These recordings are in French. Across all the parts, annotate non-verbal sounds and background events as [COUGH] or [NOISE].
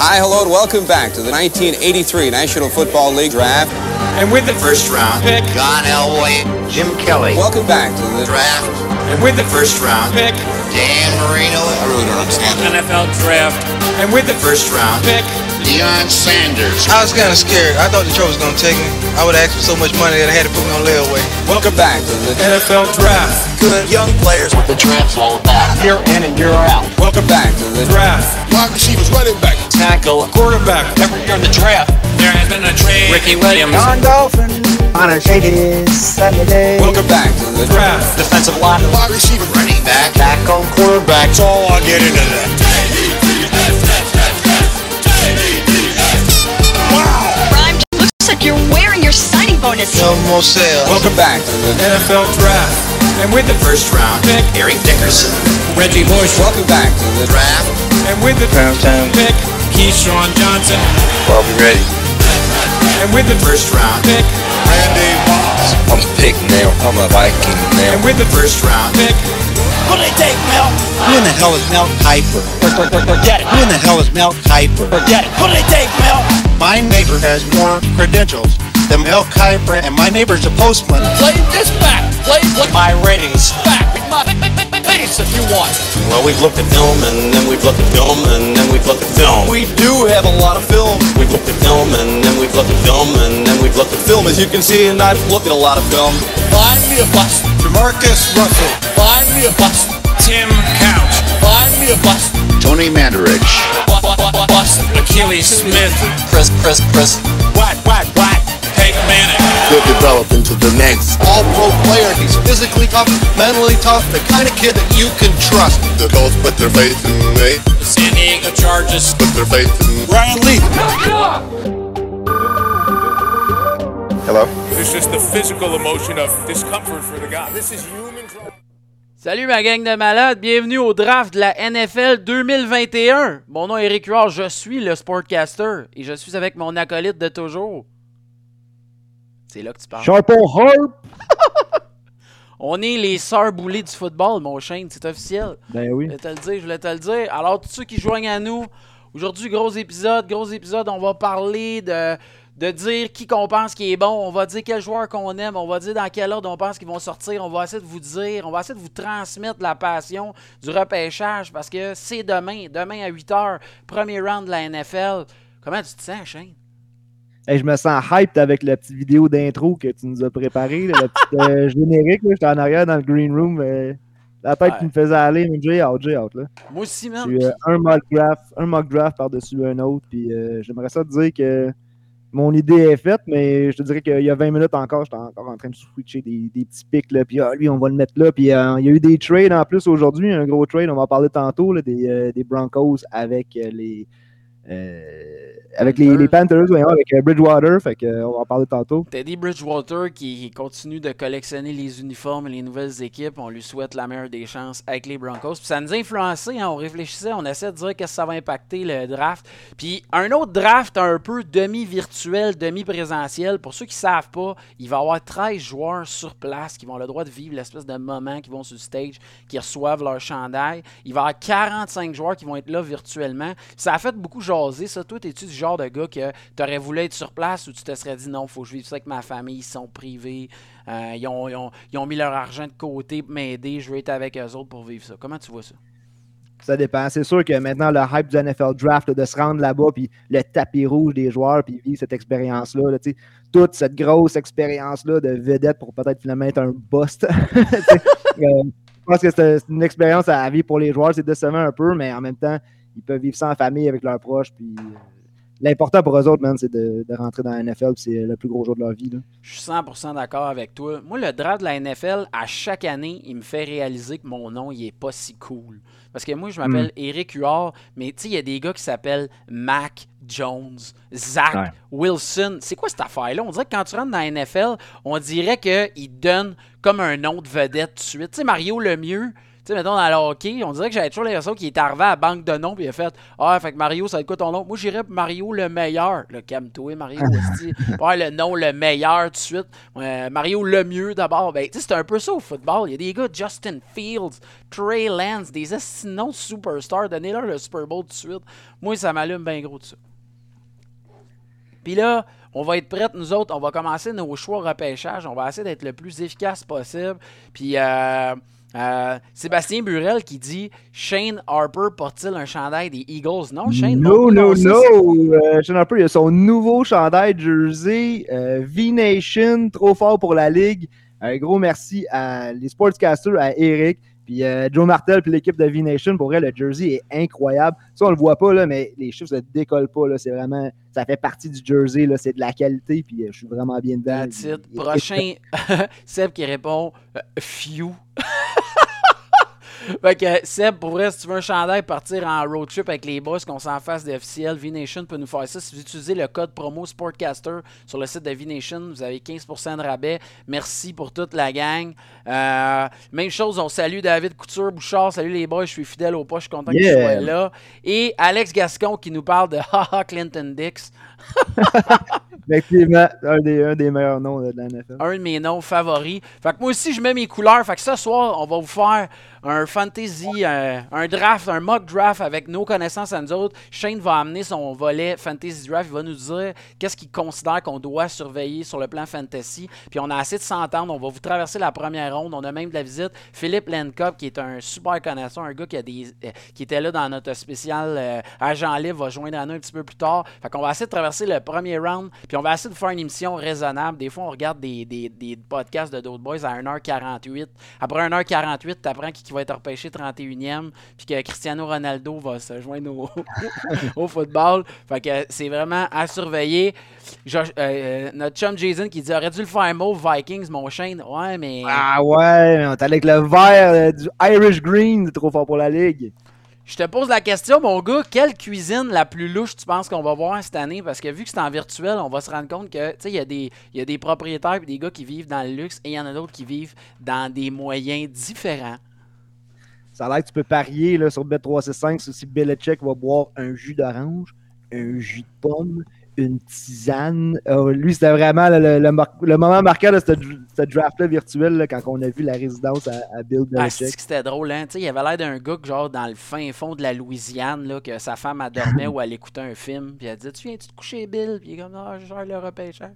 Hi, hello, and welcome back to the 1983 National Football League Draft. And with the first round pick, John Elway, Jim Kelly. Welcome back to the Draft, and with the first round pick, Dan Marino. I really don't understand it. NFL draft, and with the first round pick, Deion Sanders. I was kind of scared. I thought the Detroit was going to take me. I would ask for so much money that I had to put me on layaway. Welcome back to the NFL draft, Good young players with the draft's all about. Year in and year out. Welcome back to the draft, Wide receivers, running back. tackle, quarterback. Every year in the draft, there has been a trade. Ricky Williams, John Dolphin on a shady Saturday. Welcome back to the draft, defensive line, Wide receiver, running back. Tackle. Quarterback. That's all I'll get into that. You're wearing your signing bonus. No more sales. Welcome back to the NFL draft, and with the first round pick, Eric Dickerson. Reggie Bush, Welcome back to the Draft. and with the Prime time. pick, Keyshawn Johnson, I'll be ready. and with the first round pick, Randy Moss. I'm pick now. I'm a Viking now. and with the first round pick, Who in the hell is Mel Kiper? Forget it. Who in the hell is Mel Kiper? Forget it. Who do they take, Mel? My neighbor has more credentials than Mel Kiper, and my neighbor's a postman. Play this back. Play play My ratings. back. My face if you want. Well, we've looked at film, and then we've looked at film, and then we've looked at film. We do have a lot of film. We've looked at film, and then we've looked at film, and then we've looked at film. As you can see, and I've looked at a lot of film. Find me a bust. Demarcus Russell. Find me a bust. Tim Couch, Find me a bust. Tony Mandarich. Achilles Smith, Chris, Chris, Chris. What, what, what? Peyton Manning, Could develop into the next all-pro player. He's physically tough, mentally tough, the kind of kid that you can trust. The Colts put their faith in me, the San Diego Chargers, put their faith in Brian Lee. Hello? It's just the physical emotion of discomfort for the guy. This is human trauma. Salut ma gang de malades, bienvenue au draft de la NFL 2021. Mon nom est Eric Huard, je suis le Sportcaster et je suis avec mon acolyte de toujours. C'est là que tu parles. Sharpo Harp. [LAUGHS] On est les sœurs boulées du football, mon chaîne, c'est officiel. Ben oui. Je voulais te le dire, je voulais te le dire. Alors, tous ceux qui joignent à nous, aujourd'hui, gros épisode, gros épisode, on va parler de, de dire qui qu'on pense qui est bon, on va dire quel joueur qu'on aime, on va dire dans quel ordre on pense qu'ils vont sortir, on va essayer de vous dire, on va essayer de vous transmettre la passion du repêchage parce que c'est demain, demain à 8h, premier round de la NFL. Comment tu te sens, Shane? Hey, je me sens hyped avec la petite vidéo d'intro que tu nous as préparée, le petit euh, [LAUGHS] générique. J'étais en arrière dans le green room. euh, la tête Ouais. qui me faisait aller, mais j'ai hâte, j'ai hâte. Là. Moi aussi. J'ai, euh, un mock draft, un mock draft par-dessus un autre. Puis euh, j'aimerais ça te dire que mon idée est faite, mais je te dirais qu'il y a 20 minutes encore, j'étais encore en train de switcher des, petits pics. Puis ah, lui, on va le mettre là. Puis euh, il y a eu des trades en plus aujourd'hui, un gros trade, on va en parler tantôt, euh, des Broncos avec euh, les. Avec les, les Panthers, voyons, avec euh, Bridgewater, fait que, euh, on va en parler tantôt. Teddy Bridgewater qui continue de collectionner les uniformes et les nouvelles équipes. On lui souhaite la meilleure des chances avec les Broncos. Puis ça nous a influencé, hein, on réfléchissait, on essaie de dire qu'est-ce que ça va impacter le draft. Puis un autre draft un peu demi-virtuel, demi-présentiel. Pour ceux qui ne savent pas, il va y avoir 13 joueurs sur place qui vont avoir le droit de vivre l'espèce de moment, qui vont sur le stage, qui reçoivent leur chandail. Il va y avoir 45 joueurs qui vont être là virtuellement. Ça a fait beaucoup jaser, ça. Toi, es-tu du genre de gars que tu aurais voulu être sur place ou tu te serais dit non, faut que je vive ça avec ma famille, ils sont privés, euh, ils, ont, ils ont- mis leur argent de côté pour m'aider, je veux être avec eux autres pour vivre ça. Comment tu vois ça? Ça dépend. C'est sûr que maintenant, le hype du NFL Draft, de se rendre là-bas, puis le tapis rouge des joueurs, puis vivre cette expérience-là, toute cette grosse expérience-là de vedette pour peut-être finalement être un bust. [LAUGHS] Euh, je pense que c'est c'est une expérience à vivre pour les joueurs. C'est décevant un peu, mais en même temps, ils peuvent vivre ça en famille avec leurs proches. Puis euh, l'important pour eux autres, man, c'est de, de rentrer dans la NFL. C'est le plus gros jour de leur vie. là. Je suis 100% d'accord avec toi. Moi, le draft de la NFL, à chaque année, il me fait réaliser que mon nom, il est pas si cool. Parce que moi, je m'appelle Eric Huard, mais tu sais, il y a des gars qui s'appellent Mac Jones, Zach Ouais. Wilson. C'est quoi cette affaire-là? On dirait que quand tu rentres dans la NFL, on dirait qu'ils donnent comme un nom de vedette tout de suite. Tu sais, Mario Lemieux, sais, mettons dans le hockey, on dirait que j'avais toujours l'impression qu'il est arrivé à la banque de noms puis il a fait Ah, fait que Mario, ça va être quoi ton nom Moi, j'irais Mario le meilleur. Le calme-toi, Mario. [LAUGHS] hostie. ouais, le nom le meilleur tout de suite. Euh, Mario le mieux d'abord. Ben, tu sais, c'est un peu ça au football. Il y a des gars, Justin Fields, Trey Lance, des sinon superstars. Donnez-leur le Super Bowl tout de suite. Moi, ça m'allume bien gros de ça. Puis là, on va être prêts, nous autres. On va commencer nos choix repêchage. On va essayer d'être le plus efficace possible. Puis, euh, euh, Sébastien Burel qui dit Shane Harper porte-t-il un chandail des Eagles? Non, Shane No, no, no. Euh, Shane Harper, il a son nouveau chandail jersey V-Nation, trop fort pour la ligue. Un gros merci à les sportscasters, à Eric. Puis euh, Joe Martel puis l'équipe de V-Nation, pour vrai, le jersey est incroyable. Ça, on le voit pas, là, mais les chiffres ne décollent pas. C'est vraiment, ça fait partie du jersey. C'est de la qualité, puis euh, je suis vraiment bien dedans. Prochain, [LAUGHS] Seb qui répond euh, Few. [LAUGHS] fait que Seb, pour vrai, si tu veux un chandail, partir en road trip avec les boss, qu'on s'en fasse d'officiel, V-Nation peut nous faire ça. Si vous utilisez le code promo Sportcaster sur le site de V-Nation, vous avez 15% de rabais. Merci pour toute la gang. Euh, même chose, on salue David Couture, Bouchard, salut les boys, je suis fidèle au pas, je suis content que tu sois là. Et Alex Gascon qui nous parle de [LAUGHS] Haha Clinton Dix. [LAUGHS] Effectivement, un des, un des meilleurs noms de la NFL. Un de mes noms favoris. Fait que moi aussi, je mets mes couleurs. Fait que ce soir, on va vous faire un fantasy, un, draft, un mock draft avec nos connaissances à nous autres. Shane va amener son volet fantasy draft. Il va nous dire qu'est-ce qu'il considère qu'on doit surveiller sur le plan fantasy. Puis on a assez de s'entendre. On va vous traverser la première ronde. On a même de la visite. Philippe Lencop, qui est un super connaisseur, un gars qui, a des, euh, qui était là dans notre spécial euh, agent libre, va joindre à nous un petit peu plus tard. Fait qu'on va essayer de traverser le premier round. Puis on va essayer de faire une émission raisonnable. Des fois, on regarde des, des, des podcasts de d'autres boys à 1h48. Après 1h48, tu apprends qui va être repêché 31e, puis que Cristiano Ronaldo va se joindre au, [LAUGHS] football. Fait que c'est vraiment à surveiller. Euh, euh, notre chum Jason qui dit aurait dû le faire mauve Vikings, mon chaîne. Ouais, mais. Ah ouais, on est avec le vert euh, du Irish Green, trop fort pour la ligue. Je te pose la question, mon gars, quelle cuisine la plus louche tu penses qu'on va voir cette année? Parce que vu que c'est en virtuel, on va se rendre compte que il y, y a des propriétaires et des gars qui vivent dans le luxe et il y en a d'autres qui vivent dans des moyens différents. Ça a l'air que tu peux parier là, sur Bet365 si Belichick va boire un jus d'orange, un jus de pomme, une tisane. Euh, lui, c'était vraiment le, moment marquant de ce, draft-là virtuel quand on a vu la résidence à, Bill ah, Belichick. Ah, c'était drôle, hein? il avait l'air d'un gars genre dans le fin fond de la Louisiane, là, que sa femme a dormi [LAUGHS] ou elle écoutait un film, puis elle dit Tu viens-tu te coucher, Bill Puis il est comme Ah, je gère le repêchage.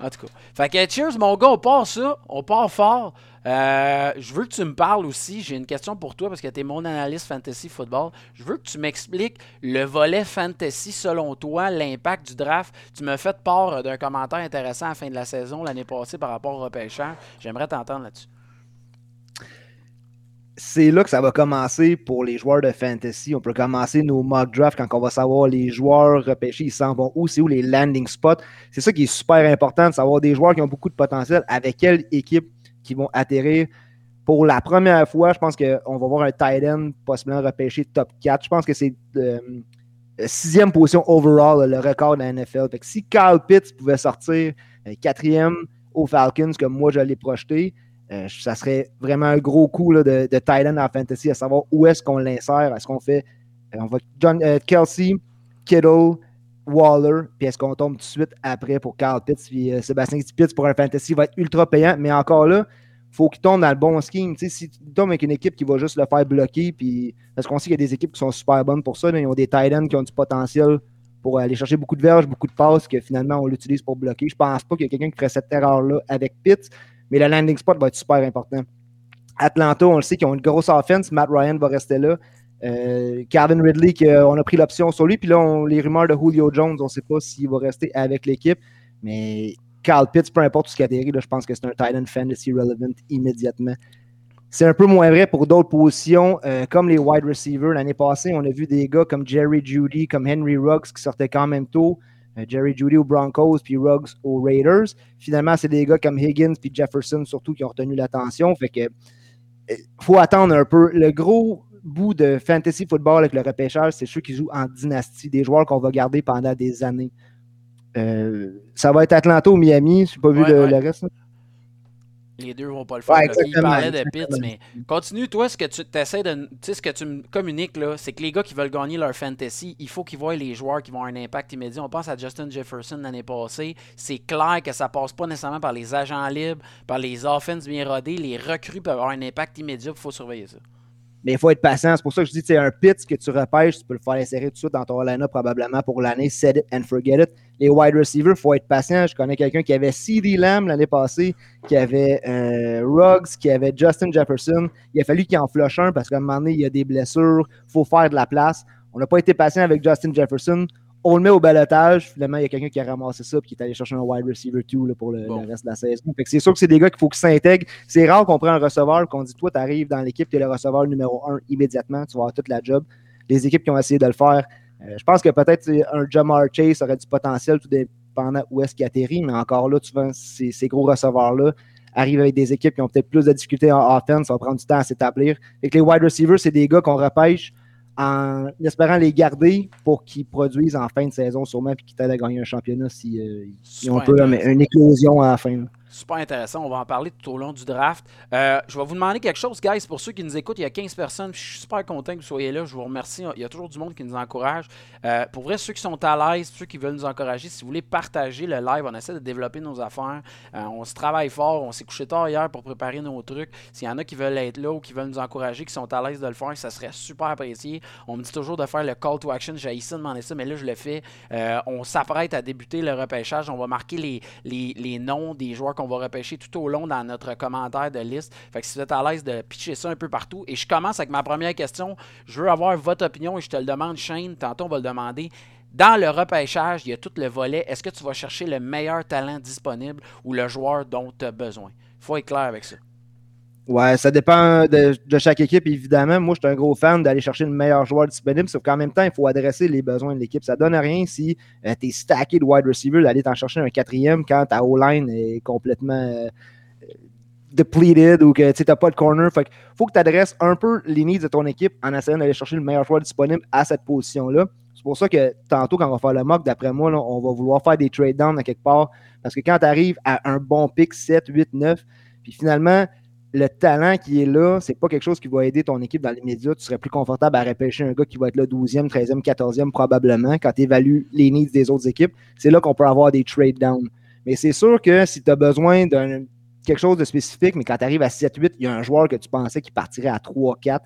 En tout cas. Fait que cheers, mon gars, on part ça, on part fort. Euh, je veux que tu me parles aussi. J'ai une question pour toi parce que tu es mon analyste fantasy football. Je veux que tu m'expliques le volet fantasy selon toi, l'impact du draft. Tu m'as fait part d'un commentaire intéressant à la fin de la saison l'année passée par rapport au repêchage. J'aimerais t'entendre là-dessus. C'est là que ça va commencer pour les joueurs de fantasy. On peut commencer nos mock drafts quand on va savoir les joueurs repêchés, ils s'en vont où, c'est où les landing spots. C'est ça qui est super important de savoir des joueurs qui ont beaucoup de potentiel avec quelle équipe qui vont atterrir. Pour la première fois, je pense qu'on va voir un tight end possiblement repêché top 4. Je pense que c'est euh, sixième position overall, le record de la NFL. Si Carl Pitts pouvait sortir euh, quatrième aux Falcons, comme moi je l'ai projeté, euh, ça serait vraiment un gros coup de, de tight end en fantasy, à savoir où est-ce qu'on l'insère. Est-ce qu'on fait on va John, Kelsey, Kittle, Waller, puis est-ce qu'on tombe tout de suite après pour Carl Pitts, puis Sébastien Pitts pour un fantasy va être ultra payant, mais encore là, faut qu'il tombe dans le bon scheme. si tu tombes avec une équipe qui va juste le faire bloquer, puis parce qu'on sait qu'il y a des équipes qui sont super bonnes pour ça, ils ont des tight ends qui ont du potentiel pour aller chercher beaucoup de verges, beaucoup de passes, que finalement on l'utilise pour bloquer. Je pense pas qu'il y a quelqu'un qui ferait cette erreur-là avec Pitts, mais le landing spot va être super important. Atlanta, on le sait qu'ils ont une grosse offense. Matt Ryan va rester là. Euh, Calvin Ridley, on a pris l'option sur lui. Puis là, les rumeurs de Julio Jones, on ne sait pas s'il va rester avec l'équipe. Mais Carl Pitts, peu importe ce qu'il atterrit, là, je pense que c'est un Titan fantasy relevant immédiatement. C'est un peu moins vrai pour d'autres positions, euh, comme les wide receivers. L'année passée, on a vu des gars comme Jerry Judy, comme Henry Ruggs qui sortaient quand même tôt. Euh, Jerry Judy aux Broncos, puis Ruggs aux Raiders. Finalement, c'est des gars comme Higgins puis Jefferson surtout qui ont retenu l'attention. Fait que euh, faut attendre un peu. Le gros bout de fantasy football avec le repêchage, c'est ceux qui jouent en dynastie, des joueurs qu'on va garder pendant des années. Euh, ça va être Atlanta ou Miami. Je n'ai pas vu le, reste. Les deux vont pas le faire. Ouais. Il parlait de. Pitts, mais continue, toi, ce que tu essaies de. Tu sais, ce que tu me communiques, là, c'est que les gars qui veulent gagner leur fantasy, il faut qu'ils voient les joueurs qui vont avoir un impact immédiat. On pense à Justin Jefferson l'année passée. C'est clair que ça passe pas nécessairement par les agents libres, par les offenses bien rodées. Les recrues peuvent avoir un impact immédiat. Il faut surveiller ça. Mais il faut être patient. C'est pour ça que je dis, c'est un pit que tu repêches, tu peux le faire insérer tout de suite dans ton line-up probablement pour l'année. Set it and forget it. Les wide receivers, il faut être patient. Je connais quelqu'un qui avait CD Lamb l'année passée, qui avait euh, Ruggs, qui avait Justin Jefferson. Il a fallu qu'il en flush un parce qu'à un moment donné, il y a des blessures. Il faut faire de la place. On n'a pas été patient avec Justin Jefferson. On le met au balotage. Finalement, il y a quelqu'un qui a ramassé ça et qui est allé chercher un wide receiver 2 là, pour le, Bon. le reste de la saison. C'est sûr que c'est des gars qu'il faut qu'ils s'intègrent. C'est rare qu'on prenne un receveur qu'on dit Toi, tu arrives dans l'équipe, tu es le receveur numéro 1 immédiatement, tu vas avoir toute la job. Les équipes qui ont essayé de le faire, euh, je pense que peut-être un Jamar Chase aurait du potentiel, tout dépendant où est-ce qu'il atterrit, mais encore là, tu vois, ces, ces gros receveurs-là arrivent avec des équipes qui ont peut-être plus de difficultés en offense, ça va prendre du temps à s'établir. Et que les wide receivers, c'est des gars qu'on repêche en espérant les garder pour qu'ils produisent en fin de saison sûrement puis qu'ils t'aident à gagner un championnat si euh, ils ont un Super peu là, mais une éclosion à la fin. là. Super intéressant. On va en parler tout au long du draft. Euh, je vais vous demander quelque chose, guys. Pour ceux qui nous écoutent, il y a 15 personnes. Je suis super content que vous soyez là. Je vous remercie. Il y a toujours du monde qui nous encourage. Euh, pour vrai, ceux qui sont à l'aise, ceux qui veulent nous encourager, si vous voulez partager le live, on essaie de développer nos affaires. Euh, on se travaille fort. On s'est couché tard hier pour préparer nos trucs. S'il y en a qui veulent être là ou qui veulent nous encourager, qui sont à l'aise de le faire, ça serait super apprécié. On me dit toujours de faire le call to action. J'ai essayé de demander ça, mais là, je le fais. On s'apprête à débuter le repêchage. On va marquer les, les, les noms des joueurs qu'on va repêcher tout au long dans notre commentaire de liste. Fait que si vous êtes à l'aise de pitcher ça un peu partout. Et je commence avec ma première question. Je veux avoir votre opinion et je te le demande, Shane. Tantôt, on va le demander. Dans le repêchage, il y a tout le volet. Est-ce que tu vas chercher le meilleur talent disponible ou le joueur dont tu as besoin? Il faut être clair avec ça. Ouais, ça dépend de, chaque équipe, évidemment. Moi, je suis un gros fan d'aller chercher le meilleur joueur disponible, sauf qu'en même temps, il faut adresser les besoins de l'équipe. Ça donne rien si tu es stacké de wide receiver d'aller t'en chercher un quatrième quand ta O-line est complètement euh, depleted ou que tu n'as pas de corner. Fait faut que tu adresses un peu les needs de ton équipe en essayant d'aller chercher le meilleur joueur disponible à cette position-là. C'est pour ça que tantôt, quand on va faire le mock, d'après moi, on va vouloir faire des trade downs à quelque part. Parce que quand tu arrives à un bon pick 7, 8, 9, puis finalement, le talent qui est là, c'est pas quelque chose qui va aider ton équipe dans l'immédiat. Tu serais plus confortable à repêcher un gars qui va être là 12e, 13e, 14e probablement quand tu évalues les needs des autres équipes. C'est là qu'on peut avoir des trade downs. Mais c'est sûr que si tu as besoin d'un quelque chose de spécifique, mais quand tu arrives à 7-8, il y a un joueur que tu pensais qui partirait à 3-4.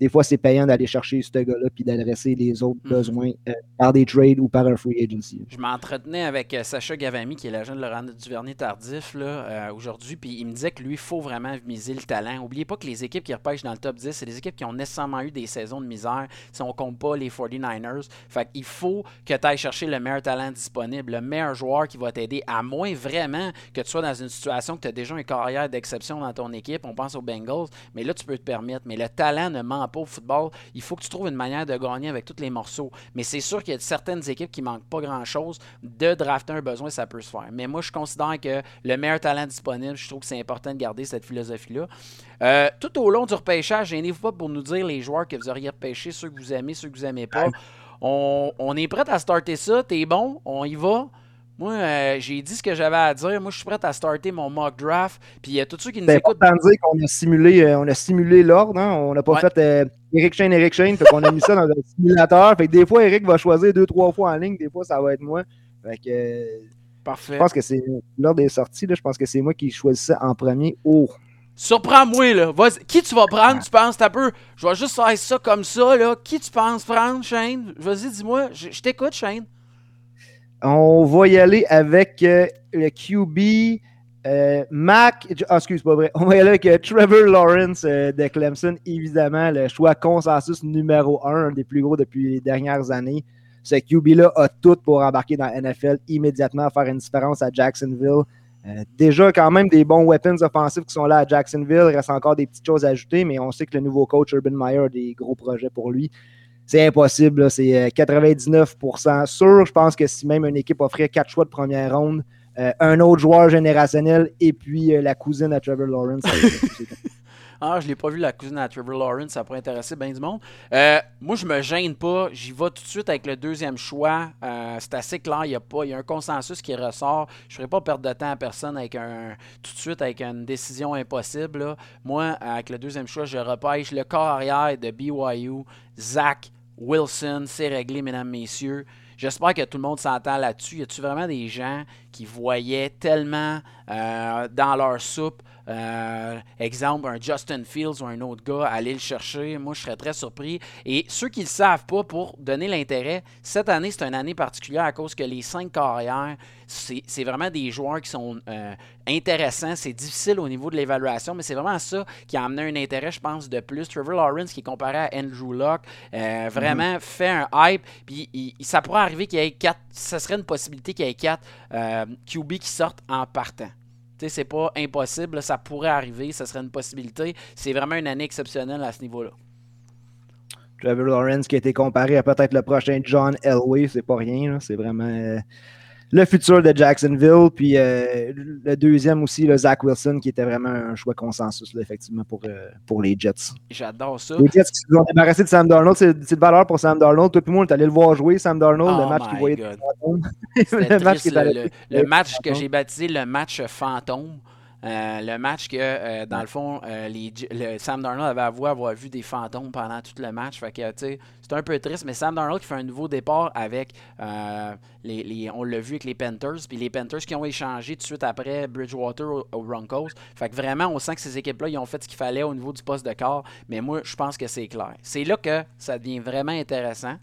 Des fois, c'est payant d'aller chercher ce gars-là puis d'adresser les autres Mhm. besoins euh, par des trades ou par un free agency. Je m'entretenais avec euh, Sacha Gavami, qui est l'agent de Laurent Duvernay Tardif, là, euh, aujourd'hui, puis il me disait que lui, il faut vraiment miser le talent. N'oubliez pas que les équipes qui repêchent dans le top 10, c'est des équipes qui ont nécessairement eu des saisons de misère, si on compte pas les 49ers. Fait qu'il faut que tu ailles chercher le meilleur talent disponible, le meilleur joueur qui va t'aider, à moins vraiment que tu sois dans une situation que tu as déjà une carrière d'exception dans ton équipe. On pense aux Bengals, mais là, tu peux te permettre. Mais le talent ne ment pas au football. Il faut que tu trouves une manière de gagner avec tous les morceaux. Mais c'est sûr qu'il y a certaines équipes qui manquent pas grand-chose. De drafter un besoin, ça peut se faire. Mais moi, je considère que le meilleur talent disponible, je trouve que c'est important de garder cette philosophie-là. Euh, tout au long du repêchage, gênez-vous pas pour nous dire les joueurs que vous auriez repêchés, ceux que vous aimez, ceux que vous aimez pas. On, on est prêt à starter ça. T'es bon? On y va? Moi, euh, j'ai dit ce que j'avais à dire. Moi, je suis prêt à starter mon mock draft. Puis il y a tous ceux qui nous C'est écoutent. important de dire qu'on a simulé, euh, on a simulé l'ordre. hein. On n'a pas Ouais. fait euh, Eric Shane, Eric Shane. Fait qu'on a mis ça dans un simulateur. Fait que des fois, Eric va choisir deux, trois fois en ligne. Des fois, ça va être moi. Fait que Parfait. je pense que c'est l'ordre des sorties. Là, je pense que c'est moi qui choisissais en premier. Oh! Surprends-moi, là. Vas-y. Qui tu vas prendre, tu penses? T'as peu. Je vais juste faire ça comme ça, là. Qui tu penses prendre, Shane? Vas-y, dis-moi. Je je t'écoute, Shane. On va y aller avec euh, le QB euh, Mac. Ah, excuse, pas vrai. [LAUGHS] On va y aller avec euh, Trevor Lawrence de Clemson, évidemment, le choix consensus numéro un, un des plus gros depuis les dernières années. Ce QB-là a tout pour embarquer dans la NFL immédiatement, faire une différence à Jacksonville. Déjà, quand même, des bons weapons offensifs qui sont là à Jacksonville. Il reste encore des petites choses à ajouter, mais on sait que le nouveau coach Urban Meyer a des gros projets pour lui. C'est impossible, c'est euh, 99% sûr. Je pense que si même une équipe offrait quatre choix de première ronde, euh, un autre joueur générationnel et puis euh, la cousine à Trevor Lawrence, [LAUGHS] Ah, je l'ai pas vu la cousine à Trevor Lawrence, ça pourrait intéresser bien du monde. Euh, moi, je me gêne pas. J'y vais tout de suite avec le deuxième choix. Euh, c'est assez clair. Il y, a pas, il y a un consensus qui ressort. Je ne ferai pas perdre de temps à personne avec un tout de suite avec une décision impossible. là. Moi, avec le deuxième choix, je repêche le corps arrière de BYU, Zach Wilson. C'est réglé, mesdames, messieurs. J'espère que tout le monde s'entend là-dessus. Y a-tu vraiment des gens qui voyaient tellement euh, dans leur soupe, euh, exemple, un Justin Fields ou un autre gars, aller le chercher? Moi, je serais très surpris. Et ceux qui ne le savent pas, pour donner l'intérêt, cette année, c'est une année particulière à cause que les cinq carrières, c'est vraiment des joueurs qui sont euh, intéressants. C'est difficile au niveau de l'évaluation, mais c'est vraiment ça qui a amené un intérêt, je pense, de plus. Trevor Lawrence, qui est comparé à Andrew Luck, euh, vraiment fait un hype. Puis il- il- ça pourrait arriver qu'il y ait quatre, ça serait une possibilité qu'il y ait quatre QB qui sortent en partant. C'est pas impossible, ça pourrait arriver, ça serait une possibilité. C'est vraiment une année exceptionnelle à ce niveau-là. Trevor Lawrence qui a été comparé à peut-être le prochain John Elway, c'est pas rien. C'est vraiment euh, le futur de Jacksonville. Puis euh, le deuxième aussi, le Zach Wilson, qui était vraiment un choix consensus, là, effectivement, pour, euh, pour les Jets. J'adore ça. Les Jets qui se sont débarrassés de Sam Darnold, c'est de valeur pour Sam Darnold. Toi, puis moi, on est allé le voir jouer, Sam Darnold, Oh [LAUGHS] le match my qu'il voyait. Le match triste, le, le- le match que j'ai baptisé le match fantôme. Euh, le match que, euh, dans le fond, euh, les, le- Sam Darnold avait avoué avoir vu des fantômes pendant tout le match. Fait que, c'est un peu triste, mais Sam Darnold qui fait un nouveau départ avec, les, les- on l'a vu avec les Panthers, puis les Panthers qui ont échangé tout de suite après Bridgewater aux, aux Broncos. Fait que vraiment, on sent que ces équipes-là, ils ont fait ce qu'il fallait au niveau du poste de corps, mais moi, je pense que c'est clair. C'est là que ça devient vraiment intéressant.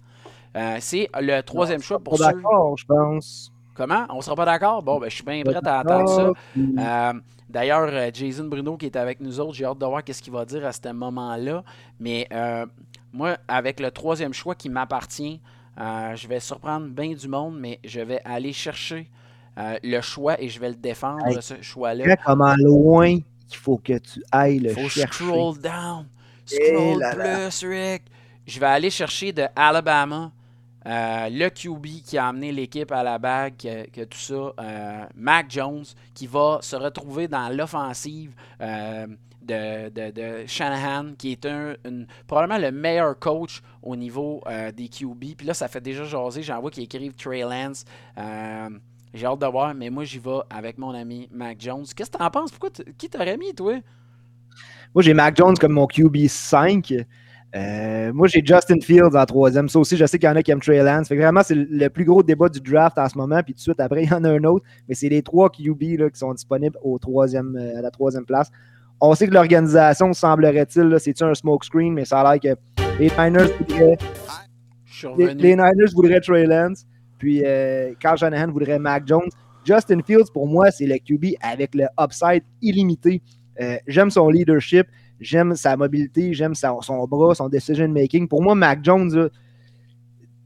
C'est le troisième choix pour ceux... d'accord, je pense. Comment? On sera pas d'accord? Bon, ben, je suis bien prêt à entendre ça. Euh, D'ailleurs, euh, Jason Bruno qui est avec nous autres, j'ai hâte de voir qu'est-ce qu'il va dire à ce moment-là. Mais euh, moi, avec le troisième choix qui m'appartient, euh, je vais surprendre bien du monde, mais je vais aller chercher le choix et je vais le défendre, Hey, ce choix-là. Comment loin il faut que tu ailles le Faut chercher. scroll down. Eh Scroll là là. plus, Rick. Je vais aller chercher de Alabama euh, le QB qui a amené l'équipe à la bague, que, tout ça, euh, Mac Jones, qui va se retrouver dans l'offensive euh, de, de- Shanahan, qui est un, probablement le meilleur coach au niveau des QB. Puis là, ça fait déjà jaser. J'en vois qui écrivent Trey Lance. J'ai hâte de voir, mais moi, j'y vais avec mon ami Mac Jones. Qu'est-ce que t'en penses? Pourquoi qui t'aurais mis, toi? Moi, j'ai Mac Jones comme mon QB 5. Euh, moi, j'ai Justin Fields en troisième. Ça aussi, je sais qu'il y en a qui aiment Trey Lance. Fait que vraiment, c'est le plus gros débat du draft en ce moment. Puis tout de suite, après, il y en a un autre. Mais c'est les trois QB là, qui sont disponibles au troisième, euh, à la troisième place. On sait que l'organisation, semblerait-il, c'est-tu un smokescreen, mais ça a l'air que les Niners voudraient, les, Niners voudraient Trey Lance. Puis euh, Carl Shanahan voudrait Mac Jones. Justin Fields, pour moi, c'est le QB avec le upside illimité. Euh, j'aime son leadership, j'aime sa mobilité, j'aime son bras, son decision making. Pour moi, Mac Jones,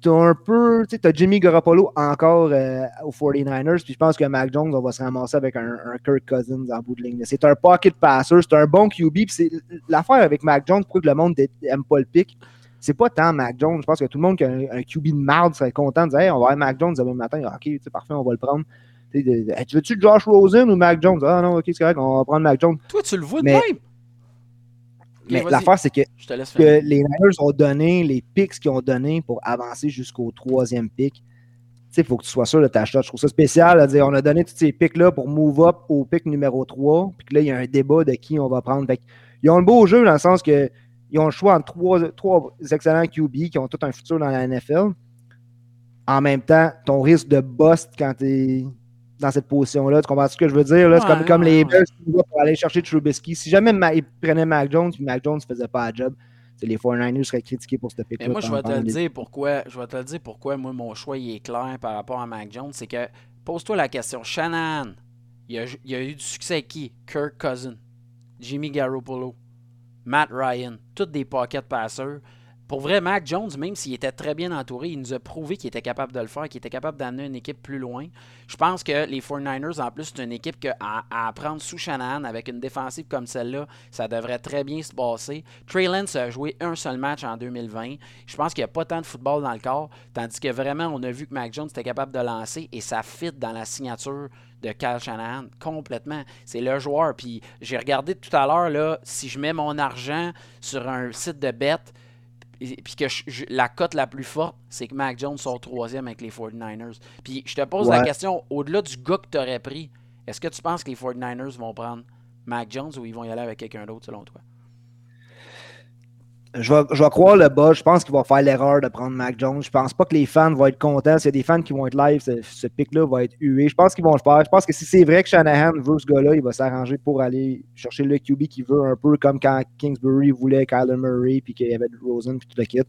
t'as un peu, tu t'as Jimmy Garoppolo encore euh, aux 49ers, puis je pense que Mac Jones, on va se ramasser avec un, un Kirk Cousins en bout de ligne. C'est un pocket passer, c'est un bon QB, c'est l'affaire avec Mac Jones, pourquoi que le monde n'aime pas le pic, c'est pas tant Mac Jones. Je pense que tout le monde qui a un, un QB de marde serait content de dire Hey, on va avoir Mac Jones demain matin. Ah, Ok, tu parfait, on va le prendre. Tu Hey, tu veux-tu Josh Rosen ou Mac Jones? Ah non, ok, c'est correct, on va prendre Mac Jones. Toi, tu le vois de Mais- même? Mais l'affaire, c'est que, que les Niners ont donné, les picks qu'ils ont donné pour avancer jusqu'au troisième pick. Tu sais, il faut que tu sois sûr de ta shot. Je trouve ça spécial. à dire, on a donné tous ces picks-là pour move up au pick numéro 3. Puis là, il y a un débat de qui on va prendre. Fait ils ont le beau jeu dans le sens que ils ont le choix entre trois, trois excellents QB qui ont tout un futur dans la NFL. En même temps, ton risque de bust quand tu es dans cette position-là, tu comprends ce que je veux dire? C'est Ouais, comme, comme les. Bears pour aller chercher Trubisky. Si jamais Ma- ils prenaient Mac Jones, puis Mac Jones ne faisait pas la job, c'est les 49ers seraient critiqués pour ce pick Mais moi, je vais te le dire pourquoi. Je vais te le dire pourquoi moi mon choix il est clair par rapport à Mac Jones. C'est que pose-toi la question. Shannon, il a, il a eu du succès avec qui? Kirk Cousin, Jimmy Garoppolo, Matt Ryan, tous des pocket passeurs. Pour vrai, Mac Jones, même s'il était très bien entouré, il nous a prouvé qu'il était capable de le faire, qu'il était capable d'amener une équipe plus loin. Je pense que les 49ers, en plus, c'est une équipe que à, à apprendre sous Shanahan avec une défensive comme celle-là, ça devrait très bien se passer. Trey Lance a joué un seul match en 2020. Je pense qu'il n'y a pas tant de football dans le corps, tandis que vraiment, on a vu que Mac Jones était capable de lancer et ça fit dans la signature de Kyle Shanahan complètement. C'est le joueur. Puis j'ai regardé tout à l'heure, si je mets mon argent sur un site de bête, puis que je- je- la cote la plus forte, c'est que Mac Jones sort troisième avec les 49ers. Puis je te pose la question, au-delà du gars que tu aurais pris, est-ce que tu penses que les 49ers vont prendre Mac Jones ou ils vont y aller avec quelqu'un d'autre selon toi? Je vais, je croire le bas. Je pense qu'il va faire l'erreur de prendre Mac Jones. Je pense pas que les fans vont être contents. S'il y a des fans qui vont être live, ce, ce pic-là va être hué. Je pense qu'ils vont le faire. Je pense que si c'est vrai que Shanahan veut ce gars-là, il va s'arranger pour aller chercher le QB qu'il veut, un peu comme quand Kingsbury voulait Kyler Murray, puis qu'il y avait Rosen, puis tout le kit.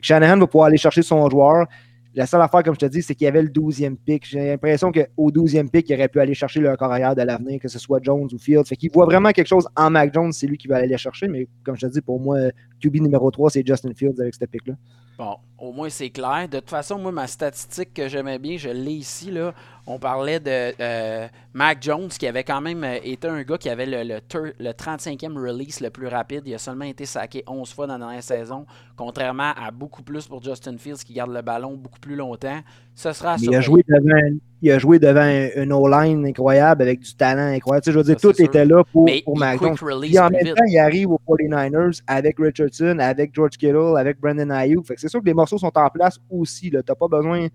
Shanahan va pouvoir aller chercher son joueur. La seule affaire, comme je te dis, c'est qu'il y avait le 12e pick. J'ai l'impression qu'au 12e pick, il aurait pu aller chercher le carrière de l'avenir, que ce soit Jones ou Fields. Fait qu'il voit vraiment quelque chose en Mac Jones, c'est lui qui va aller le chercher. Mais comme je te dis, pour moi, QB numéro 3, c'est Justin Fields avec ce pick-là. Bon, au moins c'est clair. De toute façon, moi, ma statistique que j'aimais bien, je l'ai ici. Là. On parlait de euh, Mac Jones, qui avait quand même euh, été un gars qui avait le, le 35e release le plus rapide. Il a seulement été saqué 11 fois dans la dernière saison, contrairement à beaucoup plus pour Justin Fields, qui garde le ballon beaucoup plus longtemps. Ce sera à Mais il a joué devant, un- il a joué devant un- une O-line incroyable avec du talent incroyable. Tu sais, je veux dire, Ça, tout sûr. était là pour, Mais pour Puis en même vite. temps, il arrive aux 49ers avec Richardson, avec George Kittle, avec Brandon Ayuk. Fait que c'est sûr que les morceaux sont en place aussi. Tu n'as pas besoin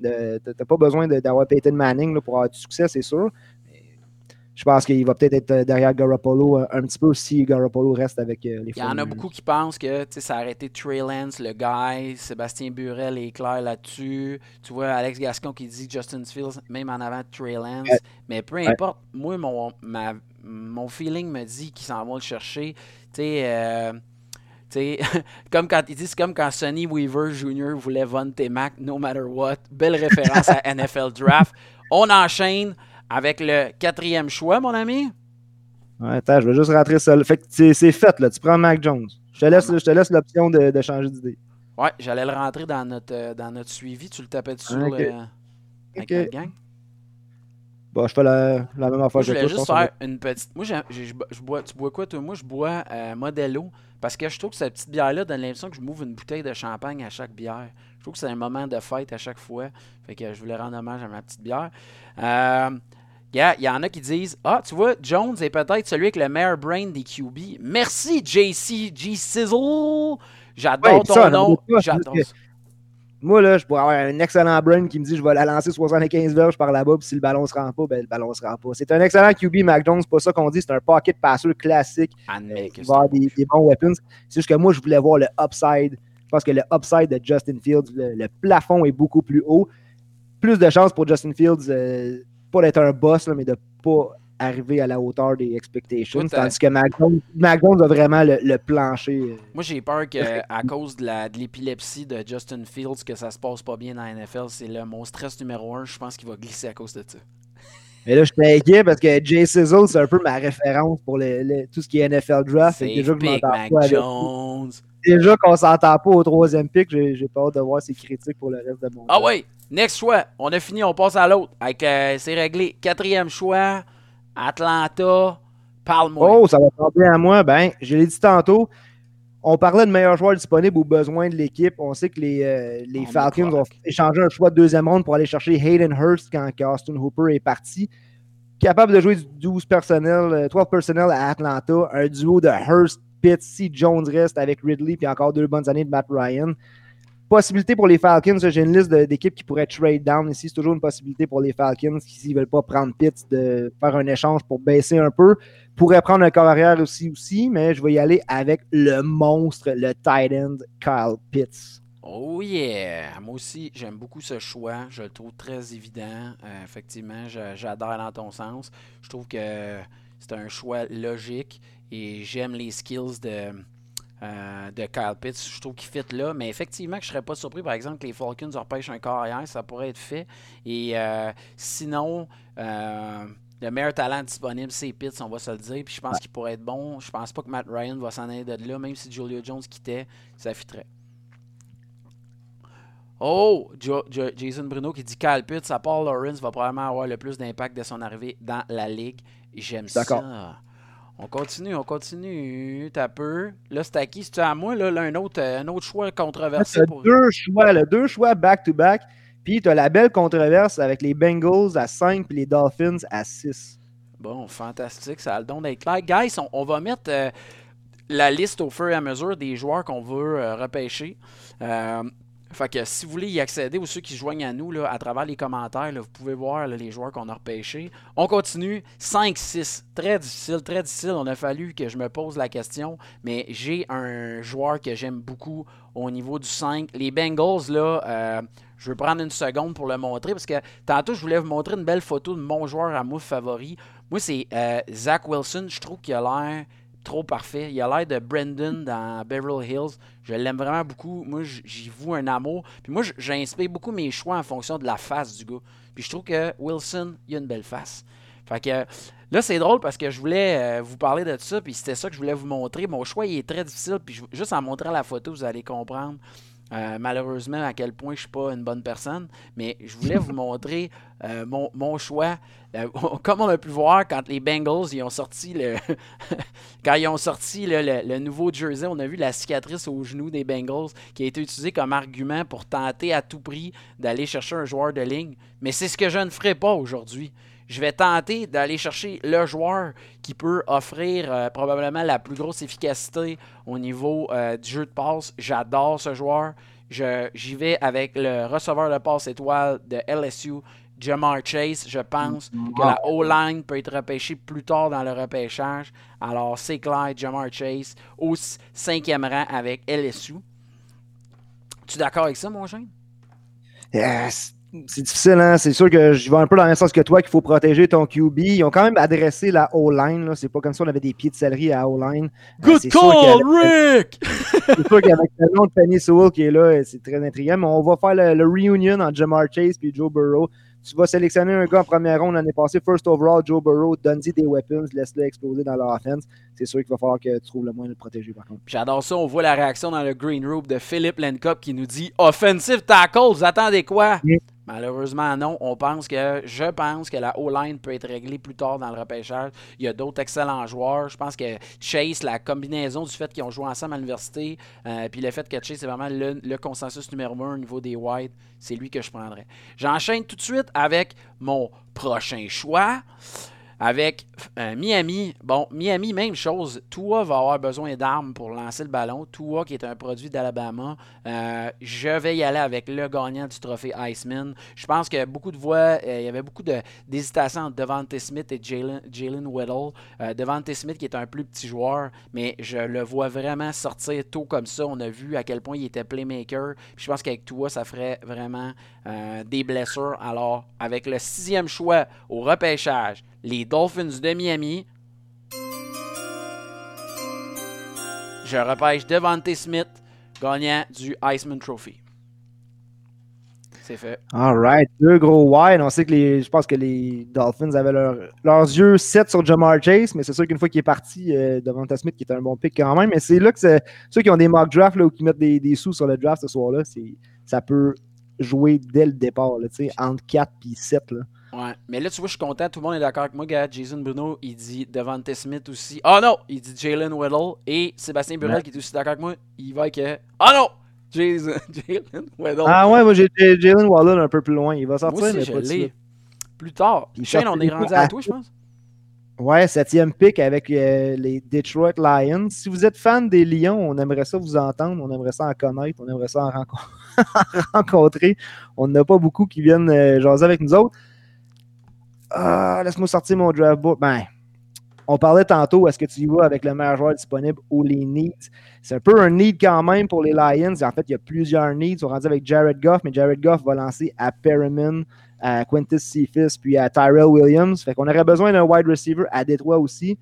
de- t'as- pas besoin d'avoir Peyton Manning là, pour avoir du succès, c'est sûr. Je pense qu'il va peut-être être derrière Garoppolo un, un petit peu si Garoppolo reste avec euh, les Il y en a 49ers. beaucoup qui pensent que ça a arrêté Trey Lance, le guy, Sébastien Burel est clair là-dessus. Tu vois Alex Gascon qui dit Justin Fields, même en avant de Trey Lance. Ouais. Mais peu Ouais. importe, moi, mon, ma- mon feeling me dit qu'ils s'en vont le chercher. Tu sais, euh, [LAUGHS] comme quand ils disent, comme quand Sonny Weaver Jr. voulait Von Mac, no matter what. Belle référence à [LAUGHS] NFL Draft. On enchaîne avec le quatrième choix, mon ami? Ouais, attends, je vais juste rentrer ça. Fait que c'est c'est fait, là. Tu prends Mac Jones. Je te laisse, je te laisse l'option de, de changer d'idée. Ouais, j'allais le rentrer dans notre, euh, dans notre suivi. Tu le tapais dessus Ok. le- avec Ok. notre gang? Bon, je fais la, la même affaire Moi, je voulais juste faire une petite. Moi, je bois, tu bois quoi, toi? Moi, je bois euh, Modelo parce que je trouve que cette petite bière-là donne l'impression que je m'ouvre une bouteille de champagne à chaque bière. Je trouve que c'est un moment de fête à chaque fois. Fait que je voulais rendre hommage à ma petite bière. Euh, gars, Il y en a qui disent Ah, tu vois, Jones est peut-être celui avec le meilleur brain des QB. Merci, JC G Sizzle. J'adore Ouais, ton ça, nom. J'adore ça. Moi, là, je pourrais avoir un excellent brain qui me dit je vais la lancer 75 verges par là-bas, puis si le ballon se rend pas, ben le ballon se rend pas. C'est un excellent QB, Mac Jones, c'est pas ça qu'on dit, c'est un pocket passer classique. Que Il c'est va avoir des, des bons weapons. C'est juste que moi, je voulais voir le upside. Je pense que le upside de Justin Fields, le, le plafond est beaucoup plus haut. Plus de chances pour Justin Fields, euh, pas d'être un boss, là, mais de pas arriver à la hauteur des expectations. Tandis que Mac Jones a vraiment le, le plancher. euh, Moi, j'ai peur qu'à cause de la- de l'épilepsie de, Justin Fields, que ça se passe pas bien dans la NFL. C'est le, mon stress numéro un. Je pense qu'il va glisser à cause de ça. Mais là, je suis inquiet parce que Jay Sizzle, c'est un peu ma référence pour le- le- tout ce qui est NFL draft. Que déjà, que Mac pas Jones. déjà qu'on s'entend pas au troisième pick, j'ai j'ai peur de voir ses critiques pour le reste de mon Ah ouais, next choix. On a fini, on passe à l'autre. Avec, euh, c'est réglé. Quatrième choix, Atlanta. Parle-moi. Oh, ça va tomber à moi. Ben, je l'ai dit tantôt. On parlait de meilleurs joueurs disponibles aux besoins de l'équipe. On sait que les, euh, les On Falcons ont échangé un choix de deuxième ronde pour aller chercher Hayden Hurst quand Austin Hooper est parti. Capable de jouer du 12 personnel, euh, 12 personnel à Atlanta. Un duo de Hurst, Pitt, si Jones reste avec Ridley, puis encore deux bonnes années de Matt Ryan. Possibilité pour les Falcons, j'ai une liste d'équipes qui pourraient trade down ici. C'est toujours une possibilité pour les Falcons qui, s'ils ne veulent pas prendre Pitts, de faire un échange pour baisser un peu. Pourrait prendre un corps arrière aussi, aussi, mais je vais y aller avec le monstre, le tight end Kyle Pitts. Oh yeah! Moi aussi, j'aime beaucoup ce choix. Je le trouve très évident. Euh, effectivement, j'adore dans ton sens. Je trouve que c'est un choix logique et j'aime les skills de, euh, de Kyle Pitts. Je trouve qu'il fit là. Mais effectivement, je serais pas surpris, par exemple, que les Falcons repêchent un corps arrière. Ça pourrait être fait. Et euh, sinon, euh, le meilleur talent disponible, c'est Pitts, on va se le dire. Puis je pense qu'il pourrait être bon. Je pense pas que Matt Ryan va s'en aller de là. Même si Julio Jones quittait, ça fitterait. Oh, Jo- Jo- Jason Bruno qui dit Kyle Pitts, à part Lawrence, va probablement avoir le plus d'impact de son arrivée dans la ligue. J'aime ça. On continue, on continue. T'as peu. Là, c'est à qui? C'est à moi, là, là, un, autre, euh, un autre choix controversé T'as pour. deux choix, là, deux choix back-to-back. Puis tu as la belle controverse avec les Bengals à 5 puis les Dolphins à 6. Bon, fantastique, ça a le don d'être clair. Guys, on, on va mettre euh, la liste au fur et à mesure des joueurs qu'on veut euh, repêcher. Euh, fait que si vous voulez y accéder, ou ceux qui se joignent à nous là, à travers les commentaires, vous pouvez voir les joueurs qu'on a repêchés. On continue. 5-6. Très difficile, très difficile. On a fallu que je me pose la question, mais j'ai un joueur que j'aime beaucoup au niveau du 5. Les Bengals, là, euh, je vais prendre une seconde pour le montrer parce que tantôt, je voulais vous montrer une belle photo de mon joueur à moi favori. Moi, c'est euh, Zach Wilson. Je trouve qu'il a l'air trop parfait. Il a l'air de Brendan dans Beverly Hills. Je l'aime vraiment beaucoup. Moi, j'y voue un amour. Puis moi, j'inspire beaucoup mes choix en fonction de la face du gars. Puis je trouve que Wilson, il a une belle face. Fait que là, c'est drôle parce que je voulais euh, vous parler de ça. Puis c'était ça que je voulais vous montrer. Mon choix, il est très difficile. Puis juste en montrant la photo, vous allez comprendre. Euh, malheureusement, à quel point je suis pas une bonne personne, mais je voulais vous [LAUGHS] montrer euh, mon, mon choix. Euh, [LAUGHS] comme on a pu voir quand les Bengals ils ont sorti le [LAUGHS] quand ils ont sorti le, le- le nouveau jersey, on a vu la cicatrice au genou des Bengals qui a été utilisée comme argument pour tenter à tout prix d'aller chercher un joueur de ligne. Mais c'est ce que je ne ferai pas aujourd'hui. Je vais tenter d'aller chercher le joueur qui peut offrir euh, probablement la plus grosse efficacité au niveau euh, du jeu de passe. J'adore ce joueur. Je- J'y vais avec le receveur de passe étoile de LSU, Jamar Chase. Je pense que la O-line peut être repêchée plus tard dans le repêchage. Alors, c'est clair, Jamar Chase au cinquième rang avec LSU. Tu es d'accord avec ça, mon Shane? Yes. C'est difficile, hein? C'est sûr que je vais un peu dans le même sens que toi qu'il faut protéger ton QB. Ils ont quand même adressé la O-line. C'est pas comme si on avait des pieds de céleri à O-line. Euh, Good call, Rick! [LAUGHS] C'est sûr qu'avec le nom de Penny Sewell qui est là, c'est très intriguant. Mais on va faire le, le reunion entre Jamar Chase et Joe Burrow. Tu vas sélectionner un gars en première ronde l'année passée, first overall, Joe Burrow, donne-y des weapons, laisse-le exploser dans leur offense. C'est sûr qu'il va falloir que tu trouves le moyen de le protéger par contre. J'adore ça. On voit la réaction dans le green room de Philippe Lencop qui nous dit Offensive tackle, vous attendez quoi Mm. Malheureusement, non. On pense que, je pense que la O-line peut être réglée plus tard dans le repêchage. Il y a d'autres excellents joueurs. Je pense que Chase, la combinaison du fait qu'ils ont joué ensemble à l'université, euh, puis le fait que Chase est vraiment le, le consensus numéro un au niveau des whites, c'est lui que je prendrais. J'enchaîne tout de suite avec mon prochain choix. Avec euh, Miami, bon, Miami, même chose. Tua va avoir besoin d'armes pour lancer le ballon. Tua, qui est un produit d'Alabama, euh, je vais y aller avec le gagnant du trophée Iceman. Je pense que beaucoup de voix, euh, il y avait beaucoup d'hésitation entre Devante Smith et Jalen Weddle. Devante Smith, qui est un plus petit joueur, mais je le vois vraiment sortir tôt comme ça. On a vu à quel point il était playmaker. Puis je pense qu'avec Tua, ça ferait vraiment des blessures. Alors, avec le sixième choix au repêchage, les Dolphins de Miami. Je repêche Devante Smith, gagnant du Iceman Trophy. C'est fait. All right, deux gros wide. On sait que les, je pense que les Dolphins avaient leur- leurs yeux 7 sur Jamar Chase, mais c'est sûr qu'une fois qu'il est parti, euh, Devonta Smith, qui est un bon pick quand même, mais c'est là que ceux qui ont des mock drafts ou qui mettent des, des sous sur le draft ce soir-là, ça peut jouer dès le départ, entre 4 et 7. Là. Ouais. Mais là, tu vois, je suis content. Tout le monde est d'accord avec moi. Gars, Jason Bruno, il dit Devante Smith aussi. Oh non! Il dit Jalen Weddle. Et Sébastien Burel, Ouais. qui est aussi d'accord avec moi, il va avec. Oh non! Jason, [LAUGHS] Jalen Weddle. Ah ouais, moi j'ai Jalen Waller un peu plus loin. Il va sortir, moi aussi, mais je pas. Plus tard. Il Shane, on est rendu à à- toi, je pense. Ouais, septième pick avec euh, les Detroit Lions. Si vous êtes fan des Lions, on aimerait ça vous entendre, on aimerait ça en connaître, on aimerait ça en renco- [LAUGHS] rencontrer. On n'a pas beaucoup qui viennent euh, jaser avec nous autres. Ah, laisse-moi sortir mon draft book. Ben, on parlait tantôt, est-ce que tu y vas avec le meilleur joueur disponible ou les needs? C'est un peu un need quand même pour les Lions. En fait, il y a plusieurs needs. Ils sont rendus avec Jared Goff, mais Jared Goff va lancer à Perriman, à Quintus Cephas, puis à Tyrell Williams. Fait qu'on aurait besoin d'un wide receiver à Détroit aussi.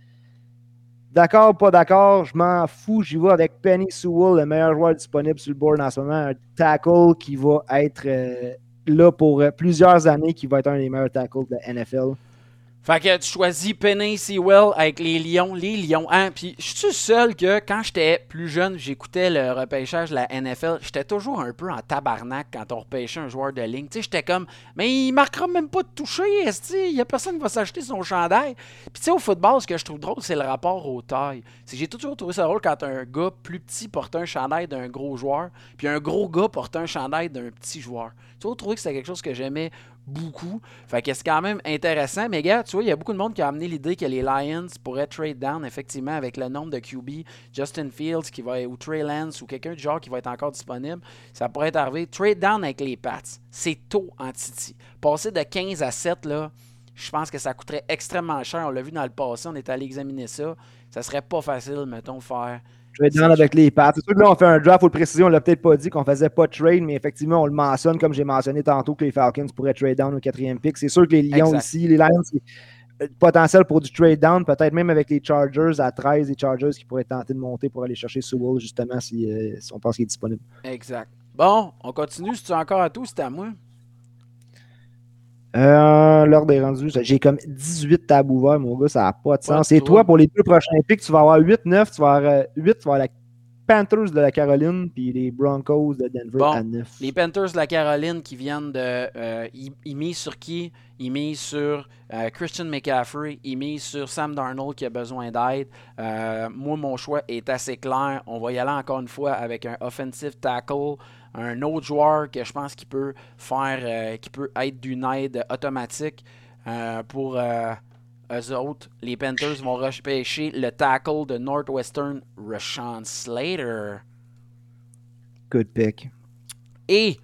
D'accord, pas d'accord, je m'en fous. J'y vais avec Penny Sewell, le meilleur joueur disponible sur le board en ce moment. Un tackle qui va être euh, là pour euh, plusieurs années, qui va être un des meilleurs tackles de la NFL. Fait que tu choisis Penny Sewell avec les Lions. Les Lions, hein? Puis je suis seul que quand j'étais plus jeune, j'écoutais le repêchage de la NFL. J'étais toujours un peu en tabarnak quand on repêchait un joueur de ligne. Tu sais, j'étais comme, mais il marquera même pas de toucher. Il y a personne qui va s'acheter son chandail. Puis tu sais, au football, ce que je trouve drôle, c'est le rapport aux tailles. C'est j'ai toujours trouvé ça drôle quand un gars plus petit portait un chandail d'un gros joueur, puis un gros gars portait un chandail d'un petit joueur. J'ai toujours trouvé que c'était quelque chose que j'aimais beaucoup. Fait que c'est quand même intéressant. Mais gars, tu vois, il y a beaucoup de monde qui a amené l'idée que les Lions pourraient trade down effectivement avec le nombre de QB, Justin Fields qui va ou Trey Lance ou quelqu'un du genre qui va être encore disponible. Ça pourrait être arrivé. Trade down avec les Pats. C'est tôt en Titi. Passer de 15 à 7 là. Je pense que ça coûterait extrêmement cher. On l'a vu dans le passé, on est allé examiner ça. Ça serait pas facile, mettons, faire Trade down avec les Pats. C'est sûr que là, on fait un draft, faut le préciser, on l'a peut-être pas dit qu'on faisait pas de trade, mais effectivement, on le mentionne, comme j'ai mentionné tantôt, que les Falcons pourraient trade down au quatrième pick. C'est sûr que les Lions Exact. ici, les Lions, c'est euh, potentiel pour du trade down, peut-être même avec les Chargers à 13, les Chargers qui pourraient tenter de monter pour aller chercher Sewell, justement, si, euh, si on pense qu'il est disponible. Exact. Bon, on continue. Si tu as encore à tout, c'est à moi. Euh, L'ordre est rendu. J'ai comme 18 tables ouverts, mon gars, ça n'a pas de sens. Et toi, pour les deux prochains picks, tu vas avoir 8-9, tu vas avoir euh, 8, tu vas avoir la Panthers de la Caroline, puis les Broncos de Denver Bon, à 9. Les Panthers de la Caroline qui viennent de. euh, ils, ils misent sur qui? Ils misent sur euh, Christian McCaffrey. Ils misent sur Sam Darnold qui a besoin d'aide. Euh, moi, mon choix est assez clair. On va y aller encore une fois avec un offensive tackle. Un autre joueur que je pense qu'il peut faire. euh, qui peut être d'une aide automatique euh, pour. euh, eux autres, les Panthers vont repêcher le tackle de Northwestern, Rashawn Slater. Good pick. Et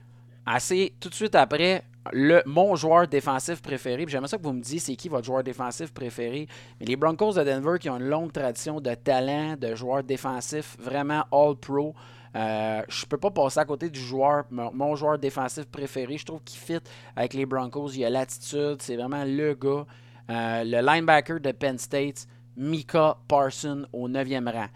assez tout de suite après, le, mon joueur défensif préféré, j'aimerais ça que vous me disiez c'est qui votre joueur défensif préféré. Mais les Broncos de Denver qui ont une longue tradition de talent, de joueurs défensifs vraiment all-pro. Euh, je peux pas passer à côté du joueur, mon, joueur défensif préféré. Je trouve qu'il fit avec les Broncos. Il a l'attitude, c'est vraiment le gars. Euh, le linebacker de Penn State, Mika Parson, au 9e rang.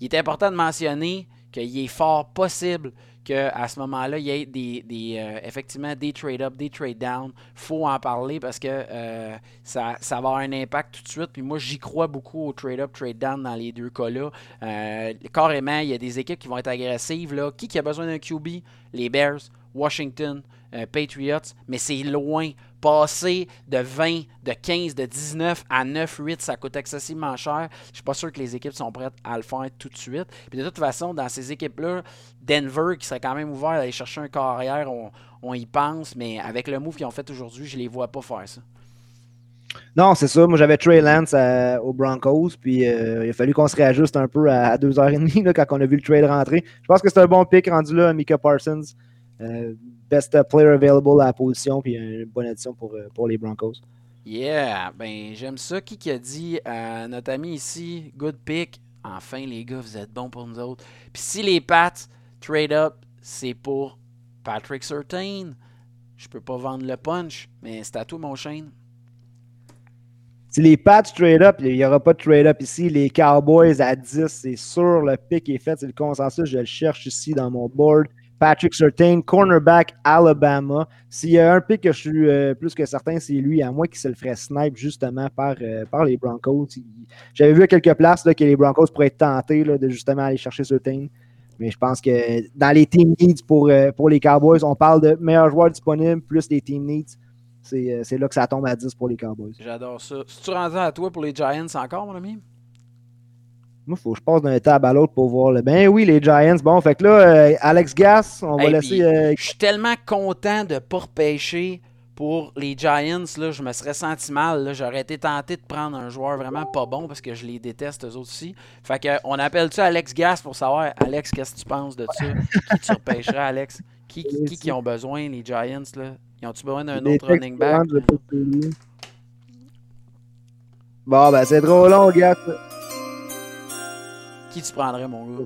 Il est important de mentionner qu'il est fort possible qu'à ce moment-là, il y ait des, euh, effectivement des trade-up, des trade-down. faut en parler parce que euh, ça, ça va avoir un impact tout de suite. Puis moi, j'y crois beaucoup au trade-up, trade-down dans les deux cas-là. Euh, carrément, il y a des équipes qui vont être agressives. Là. Qui, qui a besoin d'un QB Les Bears, Washington, Patriots. Mais c'est loin. Passer de 20, de 15, de 19 à 9, 8, ça coûte excessivement cher. Je suis pas sûr que les équipes sont prêtes à le faire tout de suite. Puis de toute façon, dans ces équipes-là, Denver, qui serait quand même ouvert à aller chercher un carrière, on, on y pense, mais avec le move qu'ils ont fait aujourd'hui, je les vois pas faire ça. Non, c'est ça. Moi, j'avais Trey Lance à- aux Broncos, puis euh, il a fallu qu'on se réajuste un peu à, à 2h30 là, quand on a vu le trade rentrer. Je pense que c'est un bon pick rendu là, Mika Parsons. Euh, best player available à la position, puis une bonne addition pour, euh, pour les Broncos. Yeah, ben j'aime ça. Qui qui a dit à notre ami ici, good pick. Enfin, les gars, vous êtes bons pour nous autres. Puis si les Pats trade up, c'est pour Patrick Surtain. Je peux pas vendre le punch, mais c'est à toi, mon chaîne. Si les Pats trade up, il n'y aura pas de trade up ici. Les Cowboys à 10, c'est sûr, le pick est fait, c'est le consensus. Je le cherche ici dans mon board. Patrick Surtain, cornerback Alabama. S'il y a un pick que je suis euh, plus que certain, c'est lui, à moins qu'il se le ferait snipe justement par, euh, par les Broncos. J'avais vu à quelques places là, que les Broncos pourraient être tentés là, de justement aller chercher Surtain. Mais je pense que dans les team needs pour, euh, pour les Cowboys, on parle de meilleurs joueurs disponibles plus les team needs. C'est c'est là que ça tombe à 10 pour les Cowboys. J'adore ça. Si tu rendu à toi pour les Giants encore, mon ami? Moi, il faut que je passe d'un table à l'autre pour voir le. Ben oui, les Giants. Bon, fait que là, euh, Alex Gas, on va Hey, laisser. euh, Je suis tellement content de ne pas repêcher pour les Giants. Là, je me serais senti mal. J'aurais été tenté de prendre un joueur vraiment pas bon parce que je les déteste, eux autres aussi. Fait que, on appelle-tu Alex Gas pour savoir, Alex, qu'est-ce que tu penses de ça? qui tu repêcherais, Alex? Qui, qui, qui, qui ont besoin, les Giants? Là? Ils ont-tu besoin d'un autre running back? Bon, ben c'est trop long, gars. Tu prendrais, mon gars?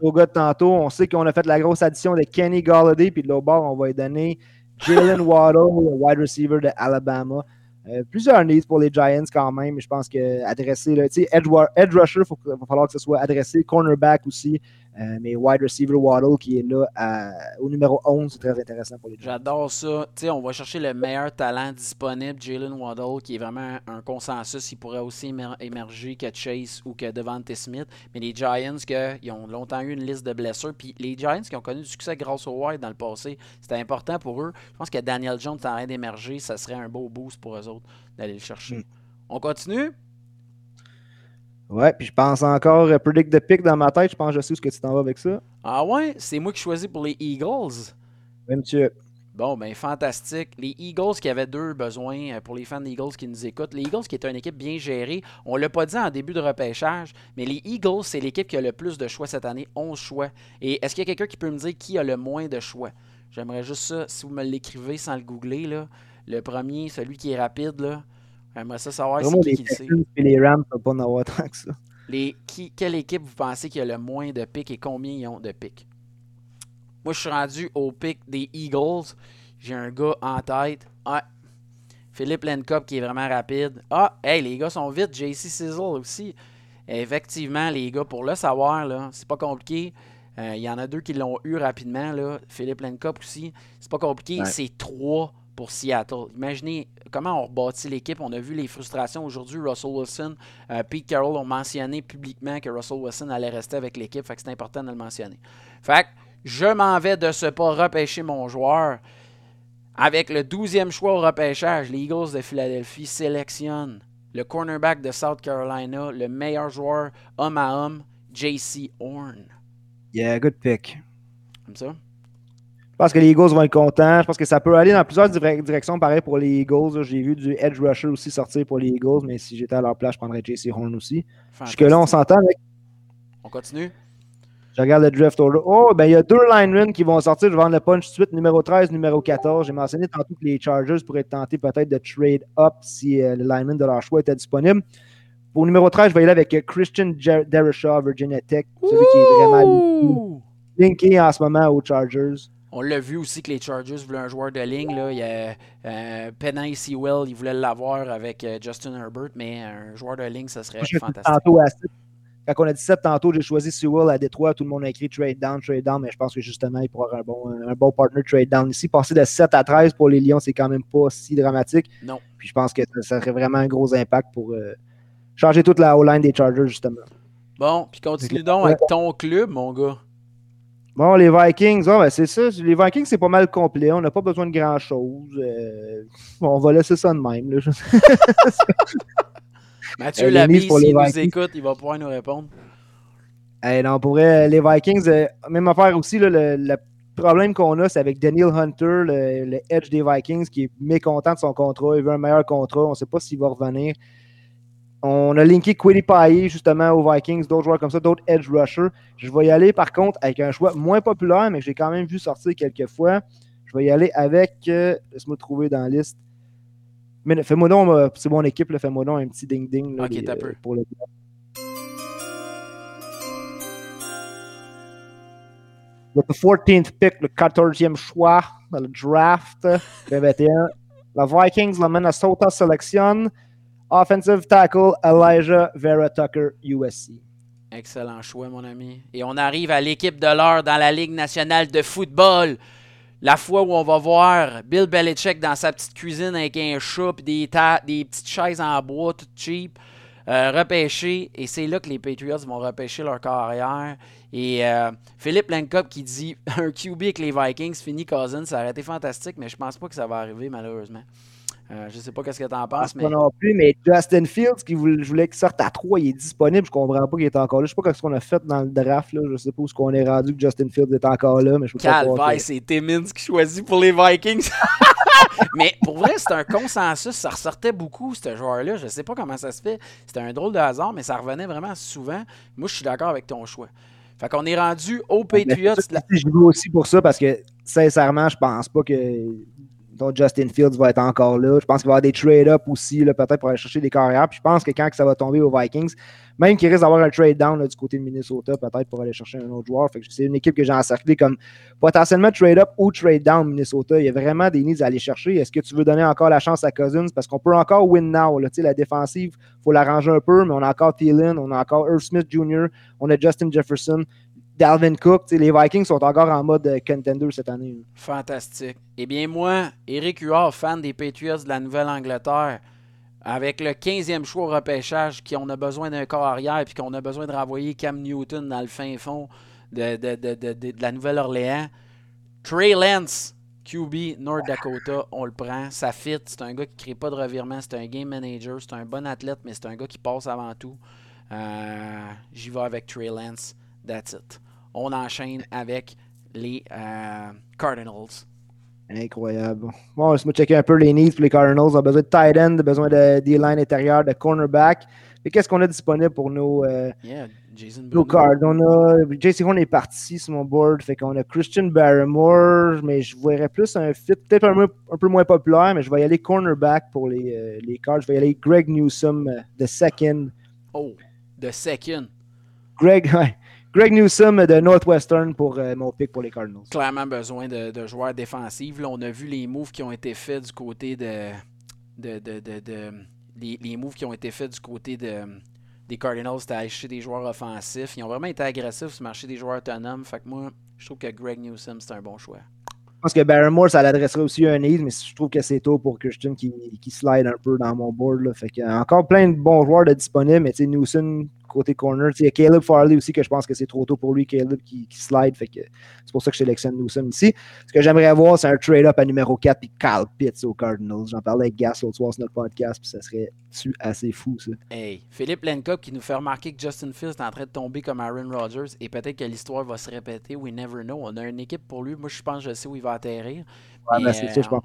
Au gars de tantôt, on sait qu'on a fait la grosse addition de Kenny Galladay, puis de l'autre bord, on va lui donner Jalen Waddle, le wide receiver de Alabama. Euh, plusieurs needs pour les Giants quand même, mais je pense que adresser, edge, edge rusher, il va falloir que ce soit adressé, cornerback aussi. Euh, mais wide receiver Waddle qui est là à- au numéro 11, c'est très intéressant pour les Giants. J'adore ça. On va chercher le meilleur talent disponible, Jalen Waddle, qui est vraiment un consensus. Il pourrait aussi émer- émerger que Chase ou que Devante Smith. Mais les Giants, que, ils ont longtemps eu une liste de blessures. Puis les Giants qui ont connu du succès grâce au wide dans le passé, c'était important pour eux. Je pense que Daniel Jones est en train d'émerger. Ça serait un beau boost pour eux autres d'aller le chercher. Mm. On continue? Ouais, puis je pense encore euh, predict the pick dans ma tête. Je pense que je sais où ce que tu t'en vas avec ça. Ah ouais? C'est moi qui choisis pour les Eagles. Oui, monsieur. Bon, ben fantastique. Les Eagles qui avaient deux besoins euh, pour les fans des Eagles qui nous écoutent. Les Eagles qui est une équipe bien gérée. On l'a pas dit en début de repêchage, mais les Eagles, c'est l'équipe qui a le plus de choix cette année. 11 choix. Et est-ce qu'il y a quelqu'un qui peut me dire qui a le moins de choix? J'aimerais juste ça, si vous me l'écrivez sans le googler, là. Le premier, celui qui est rapide, là. J'aimerais ça savoir Vraiment, c'est qui les qui le sait. Texans et les Rams ne peuvent pas en avoir tant que ça. Les, qui, quelle équipe vous pensez qui a le moins de picks et combien ils ont de picks? Moi, je suis rendu au pick des Eagles. J'ai un gars en tête. Ah, Philippe Lencop qui est vraiment rapide. Ah, hey, les gars sont vite. JC Sizzle aussi. Effectivement, les gars, pour le savoir, là, c'est pas compliqué. Euh, Il y en a deux qui l'ont eu rapidement. Là. Philippe Lencop aussi. C'est pas compliqué. Ouais. C'est trois pour Seattle. Imaginez comment on rebâtit l'équipe. On a vu les frustrations aujourd'hui. Russell Wilson, euh, Pete Carroll ont mentionné publiquement que Russell Wilson allait rester avec l'équipe. Fait que c'est important de le mentionner. Fait que je m'en vais de ce pas repêcher mon joueur. Avec le 12e choix au repêchage, les Eagles de Philadelphie sélectionnent le cornerback de South Carolina, le meilleur joueur homme à homme, JC Horn. Yeah, good pick. Comme ça? Je pense que les Eagles vont être contents. Je pense que ça peut aller dans plusieurs dire- directions. Pareil pour les Eagles. J'ai vu du edge rusher aussi sortir pour les Eagles, mais si j'étais à leur place, je prendrais JC Horn aussi. Jusque-là, on s'entend. On continue? Je regarde le draft order. Oh, ben il y a deux linemen qui vont sortir. Je vais vendre le punch tout de suite. Numéro 13, numéro 14. J'ai mentionné tantôt que les Chargers pourraient tenter peut-être de trade up si euh, le lineman de leur choix était disponible. Pour numéro 13, je vais y aller avec euh, Christian Jer- Derishaw, Virginia Tech. Celui qui est vraiment linké en ce moment aux Chargers. On l'a vu aussi que les Chargers voulaient un joueur de ligne. Là. Il y a euh, Penny Sewell, ils voulaient l'avoir avec euh, Justin Herbert, mais un joueur de ligne, ça serait fantastique. tantôt à sept. Quand on a dit 7 tantôt, j'ai choisi Sewell à Détroit. Tout le monde a écrit trade down, trade down, mais je pense que justement, il pourra avoir un bon, un bon partner trade down ici. Passer de 7 à 13 pour les Lions, c'est quand même pas si dramatique. Non. Puis je pense que ça, ça serait vraiment un gros impact pour euh, changer toute la O-line des Chargers, justement. Bon, puis continue donc avec ton club, mon gars. Bon, les Vikings, ah, ben, c'est ça. Les Vikings, c'est pas mal complet. On n'a pas besoin de grand-chose. Euh, on va laisser ça de même. là. [LAUGHS] Mathieu Euh, s'il nous écoute, il va pouvoir nous répondre. Eh non, pour vrai, les Vikings, euh, même affaire aussi, là, le, le problème qu'on a, c'est avec Daniel Hunter, le, le edge des Vikings, qui est mécontent de son contrat. Il veut un meilleur contrat. On ne sait pas s'il va revenir. On a linké Quiddy Paye, justement, aux Vikings, d'autres joueurs comme ça, d'autres edge rushers. Je vais y aller, par contre, avec un choix moins populaire, mais que j'ai quand même vu sortir quelques fois. Je vais y aller avec. euh, Laisse-moi le trouver dans la liste. Mais fais-moi donc, euh, c'est mon équipe, fais-moi donc un petit ding-ding là, Ok, les, t'as euh, peu. pour le the 14th pick, le 14e choix dans le draft 2021, [LAUGHS] la Vikings, la Minnesota sélectionne offensive tackle Elijah Vera Tucker, USC. Excellent choix, mon ami. Et on arrive à l'équipe de l'heure dans la Ligue nationale de football. La fois où on va voir Bill Belichick dans sa petite cuisine avec un chat des, des petites chaises en bois toutes cheap, euh. Et c'est là que les Patriots vont repêcher leur carrière. Et euh, Philippe Lancop qui dit [LAUGHS] un QB avec les Vikings, fini Cousins, ça aurait été fantastique, mais je pense pas que ça va arriver malheureusement. Euh, je sais pas qu'est-ce que tu en penses, mais Pas non plus, mais Justin Fields, qui voulait, je voulais qu'il sorte à 3, il est disponible. Je comprends pas qu'il est encore là. Je sais pas ce qu'on a fait dans le draft. Là. Je sais pas où ce qu'on est rendu que Justin Fields est encore là, mais je Calvaire, c'est Timmins qui choisit pour les Vikings. [LAUGHS] Mais pour vrai, c'est un consensus. Ça ressortait beaucoup, ce joueur-là. Je sais pas comment ça se fait. C'était un drôle de hasard, mais ça revenait vraiment souvent. Moi, je suis d'accord avec ton choix. Fait qu'on est rendu Patriots. C'est sûr que Je joue aussi pour ça parce que, sincèrement, je pense pas que Justin Fields va être encore là. Je pense qu'il va y avoir des trade-up aussi, peut-être pour aller chercher des carrières. Puis je pense que quand ça va tomber aux Vikings, même qu'il risque d'avoir un trade-down du côté de Minnesota, peut-être pour aller chercher un autre joueur. C'est une équipe que j'ai encerclée comme potentiellement trade-up ou trade-down Minnesota. Il y a vraiment des needs à aller chercher. Est-ce que tu veux donner encore la chance à Cousins? Parce qu'on peut encore win now. La défensive, il faut l'arranger un peu, mais on a encore Thielen, on a encore Irv Smith Jr., on a Justin Jefferson Dalvin Cook. Les Vikings sont encore en mode euh, contender cette année. là. Fantastique. Eh bien, moi, Eric Huard, fan des Patriots de la Nouvelle-Angleterre, avec le 15e choix au repêchage, qui on a besoin d'un corps arrière, puis qu'on a besoin de renvoyer Cam Newton dans le fin fond de- de- de- de la Nouvelle-Orléans. Trey Lance, QB, North Dakota, on le prend. Ça fit. C'est un gars qui ne crée pas de revirement. C'est un game manager. C'est un bon athlète, mais c'est un gars qui passe avant tout. Euh, J'y vais avec Trey Lance. That's it. On enchaîne avec les euh, Cardinals. Incroyable. Bon, laisse-moi checker un peu les needs pour les Cardinals. On a besoin de tight end, besoin de D-line intérieur, de cornerback. Et qu'est-ce qu'on a disponible pour nos, euh, Yeah, Jason nos cards? On a. JC Horn est parti sur mon board. Fait qu'on a Christian Barrymore, mais je verrais plus un fit, peut-être un, peu- un peu moins populaire, mais je vais y aller cornerback pour les, euh, les cards. Je vais y aller Greg Newsom, euh, the second. Oh, de second. Greg, [LAUGHS] ouais. Greg Newsom de Northwestern pour euh, mon pick pour les Cardinals. Clairement besoin de, de joueurs défensifs. Là, on a vu les moves qui ont été faits du côté de. les, les moves qui ont été faits du côté de, des Cardinals, c'était acheter des joueurs offensifs. Ils ont vraiment été agressifs sur le marché des joueurs autonomes. Fait que moi, je trouve que Greg Newsom, c'est un bon choix. Je pense que Barrymore, ça l'adresserait aussi à un need, mais je trouve que c'est tôt pour Christian qui, qui slide un peu dans mon board. Là. Fait que, encore plein de bons joueurs de disponibles, mais Newsom, côté corner. Il y a Caleb Farley aussi, que je pense que c'est trop tôt pour lui, Caleb qui, qui slide. Fait que c'est pour ça que je sélectionne Newsom ici. Ce que j'aimerais voir, c'est un trade-up à numéro 4 puis Kyle Pitts aux Cardinals. J'en parlais avec Gas l'autre soir sur notre podcast, puis ça serait assez fou, ça. Hey, Philippe Lencock qui nous fait remarquer que Justin Fields est en train de tomber comme Aaron Rodgers et peut-être que l'histoire va se répéter. We never know. On a une équipe pour lui. Moi, je pense que je sais où il va atterrir. Ouais, Mais, ben, c'est ça, je pense.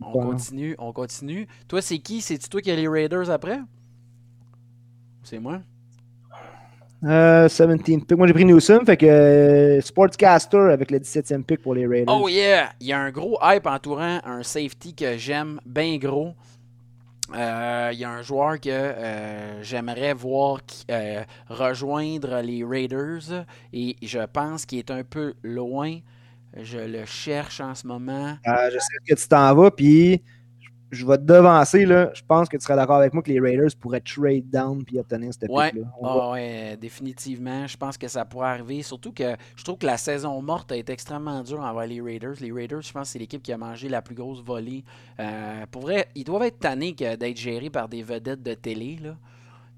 On, on continue, on continue. Toi, c'est qui? C'est-tu toi qui as les Raiders après? C'est moi? Euh, 17 pick. Moi, j'ai pris Newsom, fait que euh, Sportscaster avec le 17e pick pour les Raiders. Oh yeah! Il y a un gros hype entourant un safety que j'aime bien gros. Euh, il y a un joueur que euh, j'aimerais voir qui- euh, rejoindre les Raiders et je pense qu'il est un peu loin. Je le cherche en ce moment. Euh, je sais que tu t'en vas, puis je vais te devancer. Là. Je pense que tu serais d'accord avec moi que les Raiders pourraient trade down puis obtenir cette Ouais, pick-là. Va- ouais, définitivement. Je pense que ça pourrait arriver. Surtout que je trouve que la saison morte a été extrêmement dure envers les Raiders. Les Raiders, je pense que c'est l'équipe qui a mangé la plus grosse volée. Euh, pour vrai, ils doivent être tannés d'être gérés par des vedettes de télé. Là.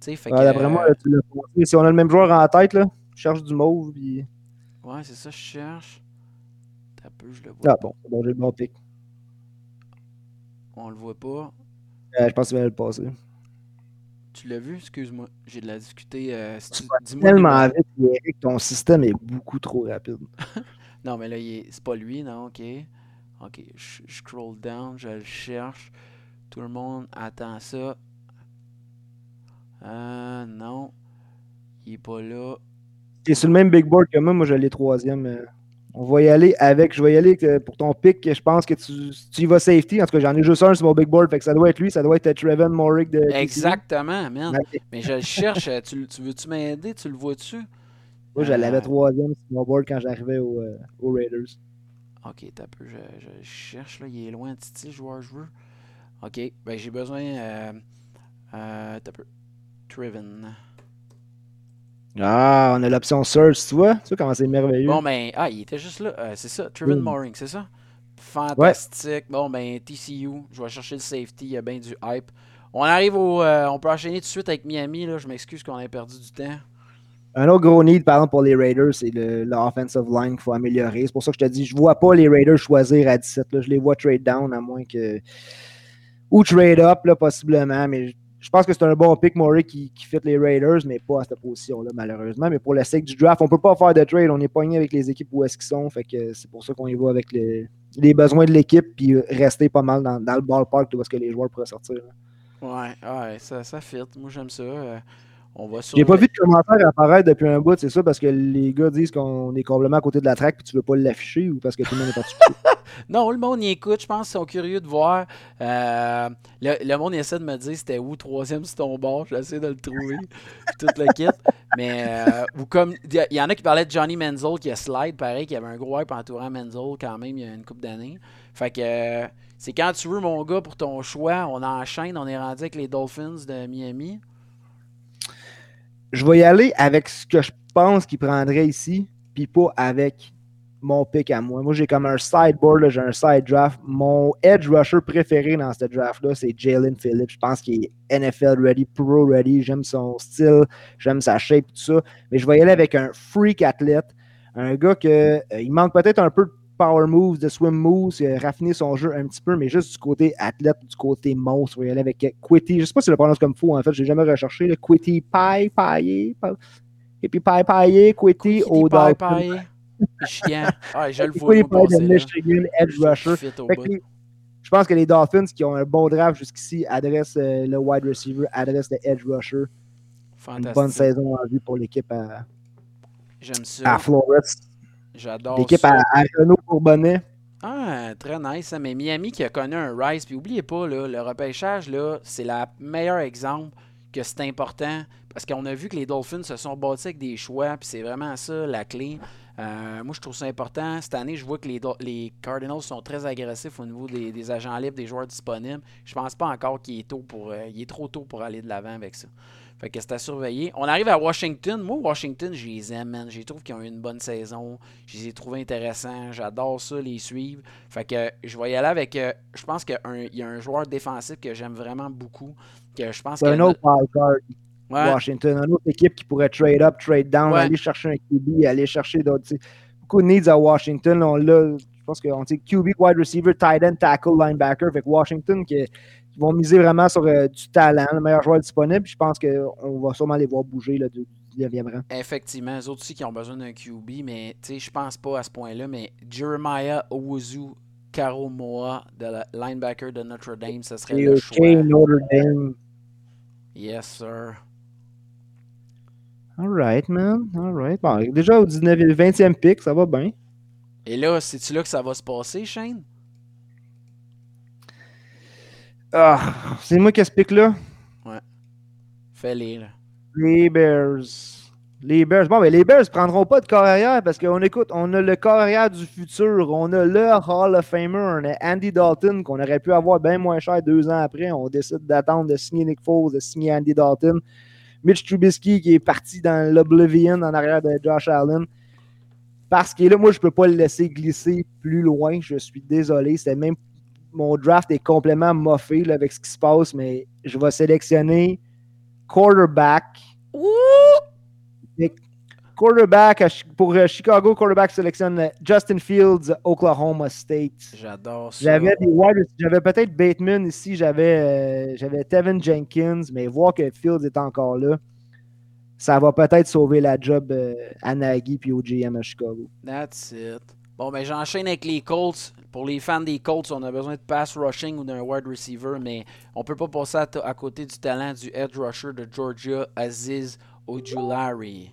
Fait Ouais, que, D'après moi, tu l'as si on a le même joueur en tête, là, je cherche du mauve. Puis... Ouais, c'est ça, je cherche. T'as peu, je le vois. Ah bon, bon j'ai le bon pick. On le voit pas. Euh, je pense que tu vas le passer. Tu l'as vu? Excuse-moi. J'ai de la difficulté. euh, si tu- Tellement vite, Eric, ton système est beaucoup trop rapide. [LAUGHS] Non, mais là, c'est pas lui, non, ok. Ok, je scroll down, je le cherche. Tout le monde attend ça. Euh, non. Il est pas là. Tu es sur le même big board que moi, moi je l'ai troisième. Euh. On va y aller avec, je vais y aller euh, pour ton pick. Je pense que tu, tu y vas safety. En tout cas, j'en ai juste un sur mon big board, fait que ça doit être lui, ça doit être Trevon Morrick de. Exactement, man. Mais je le cherche. euh, tu, tu veux-tu m'aider? Tu le vois-tu? Moi, je l'avais Euh, troisième sur mon board quand j'arrivais au, euh, aux Raiders. Ok, t'as peu, je, cherche là, il est loin, Titi, joueur je veux. Ok, ben j'ai besoin. Euh, euh, t'as peu. Triven. Ah, on a l'option search, tu vois? Tu vois comment c'est merveilleux? Bon, ben, ah, il était juste là. Euh, c'est ça, Triven Mm. Mooring, c'est ça? Fantastique. Bon, ben, TCU, je vais chercher le safety, il y a bien du hype. On arrive au. euh, on peut enchaîner tout de suite avec Miami, là. Je m'excuse qu'on ait perdu du temps. Un autre gros need, par exemple, pour les Raiders, c'est le- l'offensive line qu'il faut améliorer. C'est pour ça que je te dis, je vois pas les Raiders choisir à 17. Là. Je les vois trade down, à moins que. Ou trade up, là, possiblement. Mais je- pense que c'est un bon pick, Murray, qui, qui fit les Raiders, mais pas à cette position-là, malheureusement. Mais pour le sake du draft, on peut pas faire de trade. On est pogné avec les équipes où est-ce qu'ils sont. Fait que c'est pour ça qu'on y va avec les, les besoins de l'équipe, puis rester pas mal dans, dans le ballpark où est-ce que les joueurs pourraient sortir. là. Ouais, ouais, ça, ça fit. Moi, j'aime ça. Euh, on va. J'ai pas vu de commentaires apparaître depuis un bout, c'est ça, parce que les gars disent qu'on est complètement à côté de la track puis tu veux pas l'afficher ou parce que tout le monde est parti. [LAUGHS] Non, le monde y écoute. Je pense qu'ils sont curieux de voir. Euh, le, le monde essaie de me dire c'était où, troisième sur ton bord. J'essaie de le trouver. tout le kit. Mais, euh, ou comme. Il y en a qui parlaient de Johnny Menzel qui a slide, pareil, qui avait un gros hype entourant Menzel quand même il y a une couple d'années. Fait que. euh, c'est quand tu veux, mon gars, pour ton choix. On enchaîne. On est rendu avec les Dolphins de Miami. Je vais y aller avec ce que je pense qu'il prendrait ici. puis pas avec mon pick à moi. Moi, j'ai comme un sideboard, j'ai un side draft. Mon edge rusher préféré dans ce draft-là, c'est Jalen Phillips. Je pense qu'il est NFL ready, pro ready. J'aime son style, j'aime sa shape, tout ça. Mais je vais y aller avec un freak athlète, un gars que euh, manque peut-être un peu de power moves, de swim moves, il a raffiné son jeu un petit peu, mais juste du côté athlète, du côté monstre. Y aller avec euh, Quitty. Je sais pas si je le prononce comme fou, en fait, j'ai jamais recherché. [LAUGHS] Le Quitty Pie, Paillé, et puis Pie Paillé, Quitty paille. Chiant. Ah, je le vois. Quitty Pie de. Michigan, edge rusher. Je pense que les Dolphins qui ont un bon draft jusqu'ici adressent euh, le wide receiver, adressent le edge rusher. Une bonne saison en vue pour l'équipe à, J'aime ça. à Flores. J'adore L'équipe ça. à, à Renault Bourbonnais. Ah, très nice. hein. Mais Miami qui a connu un rise. Puis oubliez pas, là, le repêchage, là, c'est le meilleur exemple que c'est important. Parce qu'on a vu que les Dolphins se sont bâtis avec des choix. Puis c'est vraiment ça la clé. Euh, moi, je trouve ça important. Cette année, je vois que les, Do- les Cardinals sont très agressifs au niveau des, des agents libres, des joueurs disponibles. Je pense pas encore qu'il est tôt pour. euh, il est trop tôt pour aller de l'avant avec ça. Fait que c'est à surveiller. On arrive à Washington. Moi, Washington, je les aime, man. Je trouve qu'ils ont eu une bonne saison. Je les ai trouvés intéressants. J'adore ça, les suivre. Fait que je vais y aller avec. euh, je pense qu'il y a un joueur défensif que j'aime vraiment beaucoup. Que je pense un autre. Ouais. Washington, une autre équipe qui pourrait trade up, trade down, Ouais. aller chercher un QB, aller chercher d'autres. Beaucoup de needs à Washington. On l'a, je pense qu'on dit QB, wide receiver, tight end, tackle, linebacker. Fait que Washington qui, qui vont miser vraiment sur euh, du talent, le meilleur joueur disponible. Je pense qu'on va sûrement les voir bouger là, du, du 9e rang. Effectivement, eux autres aussi qui ont besoin d'un QB, mais je pense pas à ce point-là. Mais Jeremiah Owuzu Karomoa, de la linebacker de Notre Dame, ce serait le choix. Notre Dame. Yes, sir. All right, man. All right. Bon, déjà au 19, 20e pick, ça va bien. Et là, c'est-tu là que ça va se passer, Shane? Ah, c'est moi qui ce pick-là. Ouais. Fais-les, là. Les Bears. Les Bears. Bon, mais les Bears ne prendront pas de carrière parce qu'on écoute, on a le carrière du futur. On a le Hall of Famer. On a Andy Dalton qu'on aurait pu avoir bien moins cher deux ans après. On décide d'attendre de signer Nick Foles, de signer Andy Dalton. Mitch Trubisky qui est parti dans l'oblivion en arrière de Josh Allen. Parce que là, moi, je ne peux pas le laisser glisser plus loin. Je suis désolé. C'est même mon draft est complètement moffé là, avec ce qui se passe, mais je vais sélectionner quarterback. Et Quarterback pour euh, Chicago, quarterback sélectionne euh, Justin Fields, Oklahoma State. J'adore ça. J'avais des wide- j'avais peut-être Bateman ici, j'avais euh, j'avais Tevin Jenkins, mais voir que Fields est encore là, ça va peut-être sauver la job euh, à Nagy puis au GM à Chicago. That's it. Bon, ben j'enchaîne avec les Colts. Pour les fans des Colts, on a besoin de pass rushing ou d'un wide receiver, mais on peut pas passer à, à côté du talent du edge rusher de Georgia, Aziz Ojulari.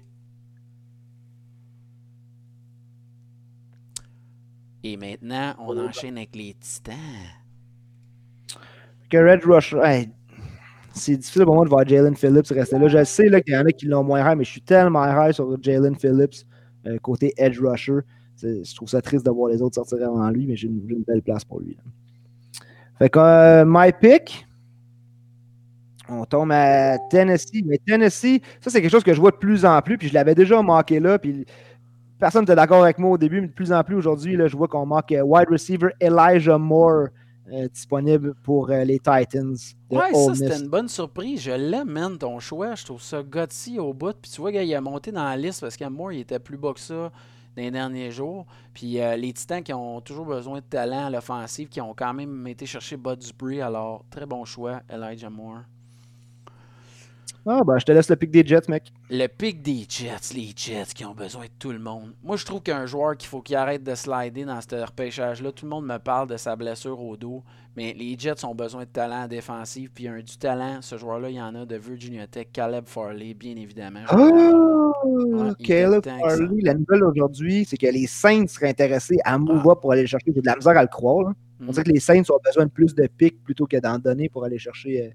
Et maintenant, on enchaîne avec les Titans. Que Red Rush, hey, c'est difficile pour moi de voir Jalen Phillips rester là. Je sais qu'il y en a qui l'ont moins high, mais je suis tellement high sur Jalen Phillips euh, côté edge rusher. Je trouve ça triste de voir les autres sortir avant lui, mais j'ai une, belle place pour lui. là. Fait que euh, my pick, on tombe à Tennessee. Mais Tennessee, ça c'est quelque chose que je vois de plus en plus, puis je l'avais déjà manqué là, puis personne n'était d'accord avec moi au début, mais de plus en plus aujourd'hui, je vois qu'on manque euh, wide receiver Elijah Moore euh, disponible pour euh, les Titans. Ouais, ça, c'était une bonne surprise. Je l'aime, man, ton choix. Je trouve ça gutsy au bout. Puis tu vois, il a monté dans la liste parce qu'Amour, il était plus bas que ça dans les derniers jours. Puis euh, les Titans qui ont toujours besoin de talent à l'offensive, qui ont quand même été chercher Bud Dupree. Alors, très bon choix, Elijah Moore. Ah, ben, je te laisse le pick des Jets, mec. Le pic des Jets, les Jets qui ont besoin de tout le monde. Moi, je trouve qu'un joueur qu'il faut qu'il arrête de slider dans ce repêchage-là, tout le monde me parle de sa blessure au dos, mais les Jets ont besoin de talent défensif, puis un du talent, ce joueur-là, il y en a de Virginia Tech, Caleb Farley, bien évidemment. Oh, Caleb. Farley. La nouvelle aujourd'hui, c'est que les Saints seraient intéressés à move up pour aller le chercher. J'ai de la misère à le croire. là. On dirait que les Saints ont besoin de plus de picks plutôt que d'en donner pour aller chercher euh,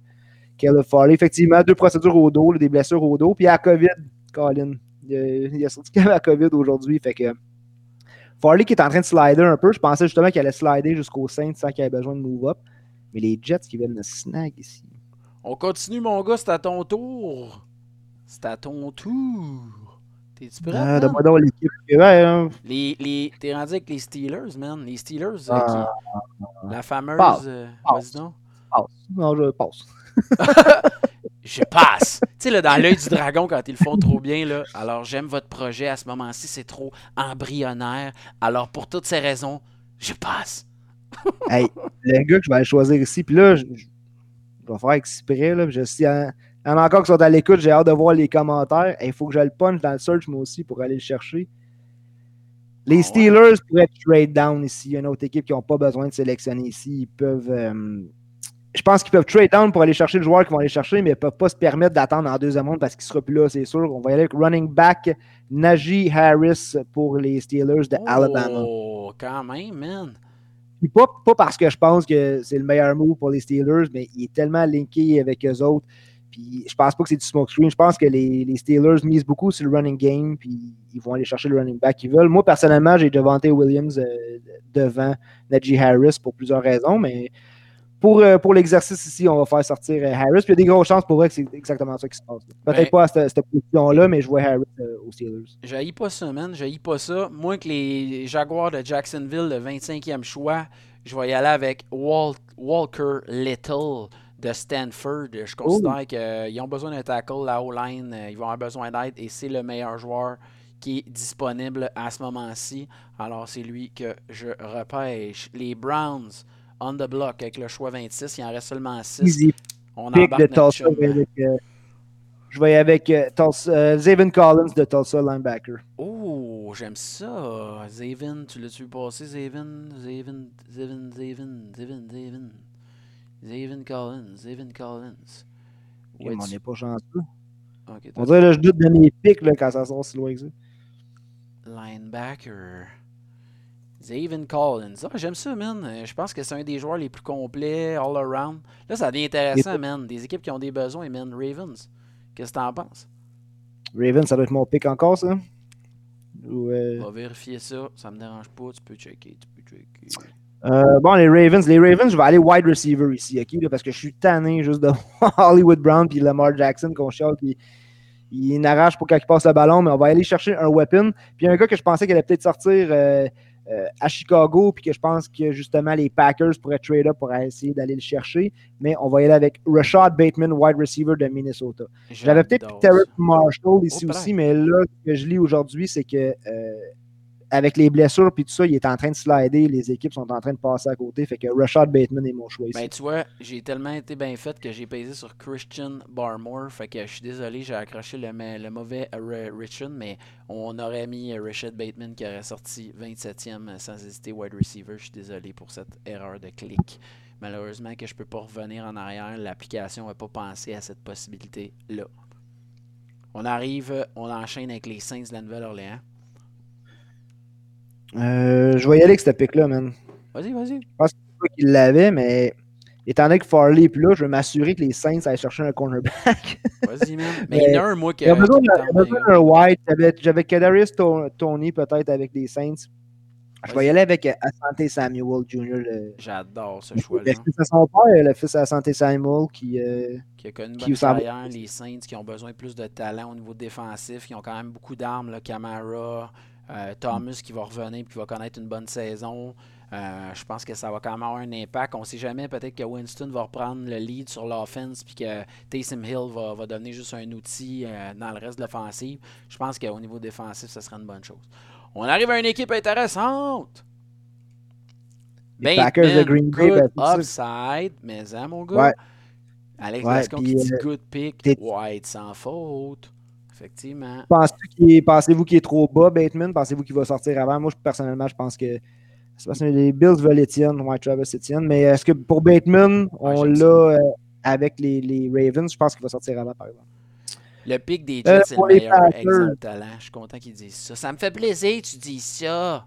Caleb Farley. Effectivement, deux procédures au dos, là, des blessures au dos. Puis à COVID, Colin. Il a, il a sorti quand même à COVID aujourd'hui. Fait que Farley qui est en train de slider un peu. Je pensais justement qu'il allait slider jusqu'aux Saints sans qu'il ait besoin de move up. Mais les Jets qui viennent de snag ici. On continue, mon gars, c'est à ton tour. C'est à ton tour. T'es-tu prêt? Euh? Donne-moi donc l'équipe. Ouais, hein. Les, les, T'es rendu avec les Steelers, man. Les Steelers, euh, Ah, qui- la fameuse. Passe. euh, Passe. donc. passe. Non, je passe. [LAUGHS] [LAUGHS] Je passe. tu sais, là, dans l'œil du dragon, quand ils le font trop bien, là. Alors, j'aime votre projet. À ce moment-ci, c'est trop embryonnaire. Alors, pour toutes ces raisons, je passe. Hey, le gars que je vais aller choisir ici, puis là, je, je- je vais faire exprès, là, je suis en- il y en a encore qui sont à l'écoute, j'ai hâte de voir les commentaires. Il faut que je le punch dans le search, moi aussi, pour aller le chercher. Les Ah. Steelers pourraient trade down ici. Il y a une autre équipe qui n'a pas besoin de sélectionner ici. Ils peuvent. euh, je pense qu'ils peuvent trade down pour aller chercher le joueur qu'ils vont aller chercher, mais ils ne peuvent pas se permettre d'attendre en deuxième monde parce qu'il ne sera plus là, c'est sûr. On va y aller avec running back Najee Harris pour les Steelers de Alabama. Oh, quand même, man. Pas, pas parce que je pense que c'est le meilleur move pour les Steelers, mais il est tellement linké avec eux autres. Puis je pense pas que c'est du smokescreen. Je pense que les, les Steelers misent beaucoup sur le running game, puis ils vont aller chercher le running back qu'ils veulent. Moi, personnellement, j'ai Devante Williams euh, devant Najee Harris pour plusieurs raisons, mais pour, euh, pour l'exercice ici, on va faire sortir euh, Harris. Puis il y a des grosses chances pour vrai que c'est exactement ça qui se passe. Peut-être Ben- pas à cette, cette position-là, mais je vois Harris aux Steelers. J'haïs pas ça, man. J'haïs pas ça. Moins que les Jaguars de Jacksonville, le 25e choix, je vais y aller avec Wal- Walker Little de Stanford. Je considère qu'ils ont besoin d'un tackle, la O-line, euh, ils vont avoir besoin d'aide et c'est le meilleur joueur qui est disponible à ce moment-ci. Alors, c'est lui que je repêche. Les Browns, on the block avec le choix 26, il en reste seulement 6. Easy On embarque de Tulsa. je vais avec, euh, je vais avec euh, Tulsa- euh, Zaven Collins de Tulsa linebacker. Oh, j'aime ça. Zaven, tu l'as-tu vu passer, Zaven? Zaven, Zaven, Zaven, Zaven, Zaven Collins, Zaven Collins. Ouais, on n'est pas chanceux. On dirait que je doute de mes pics là, quand ça sort si loin que ça. Linebacker. Zaven Collins. Ah, j'aime ça, man. Euh, Je pense que c'est un des joueurs les plus complets, all around. Là, ça devient intéressant, man. Des équipes qui ont des besoins, man. Ravens. Qu'est-ce que t'en penses? Raven, ça doit être mon pic encore, ça. Ou, euh, On va vérifier ça. Ça me dérange pas. Tu peux checker. Tu peux checker. Euh, bon, les Ravens. Les Ravens, je vais aller wide receiver ici, OK? là, parce que je suis tanné juste de [LAUGHS] voir Hollywood Brown puis Lamar Jackson qu'on chiale qui il n'arrache pour quand il passe le ballon, mais on va aller chercher un weapon. Puis il y a un gars que je pensais qu'il allait peut-être sortir euh, euh, à Chicago, puis que je pense que justement les Packers pourraient trade up pour essayer d'aller le chercher. Mais on va y aller avec Rashad Bateman, wide receiver de Minnesota. J'avais peut-être Terrence. Marshall ici Oh, aussi, mais là, ce que je lis aujourd'hui, c'est que avec les blessures puis tout ça, il est en train de slider, les équipes sont en train de passer à côté. Fait que Rashad Bateman est mon choix ici. Ben, tu vois, j'ai tellement été bien fait que j'ai pesé sur Christian Barmore. Fait que je suis désolé, j'ai accroché le, ma- le mauvais Richard, mais on aurait mis Rashad Bateman qui aurait sorti 27e sans hésiter wide receiver. Je suis désolé pour cette erreur de clic. Malheureusement que je peux pas revenir en arrière, l'application n'a pas pensé à cette possibilité-là. On arrive, on enchaîne avec les Saints de la Nouvelle-Orléans. Euh, je vais y aller avec cette pick-là, man. Vas-y, vas-y. Je pense que c'est toi qui l'avais, mais étant donné que Farley est plus là, je vais m'assurer que les Saints aillent chercher un cornerback. [LAUGHS] Vas-y, man. Mais il y en a un, moi, qui a il y a besoin d'un White. J'avais- Kadarius To- Tony peut-être avec les Saints. Je vais y aller avec euh, Asante Samuel Jr. Le, J'adore ce le choix-là. fils à son père, le fils Asante Samuel qui. euh, qui a connu qui carrière, les Saints qui ont besoin de plus de talent au niveau défensif, qui ont quand même beaucoup d'armes, là, Camara, euh, Thomas qui va revenir et qui va connaître une bonne saison. Euh, je pense que ça va quand même avoir un impact. On ne sait jamais, peut-être que Winston va reprendre le lead sur l'offense puis que Taysom Hill va, va devenir juste un outil euh, dans le reste de l'offensive. Je pense qu'au niveau défensif, ce serait une bonne chose. On arrive à une équipe intéressante. Les Packers de Green Bay, good ben, upside, mais hein, mon gars? Ouais. Alex Ouais, Gascon qui dit euh, good pick, White sans faute. Effectivement. Pensez-vous qu'il est, trop bas, Bateman? Pensez-vous qu'il va sortir avant? Moi, je- personnellement, je pense que c'est parce que les Bills veulent Etienne, ouais, Travis Etienne. Mais est-ce que pour Bateman, on j'aime l'a euh, avec les, les Ravens? Je pense qu'il va sortir avant, par exemple. Le pick des Jets, Euh, c'est pour le meilleur exemple talent. Je suis content qu'ils disent ça. Ça me fait plaisir, tu dis ça.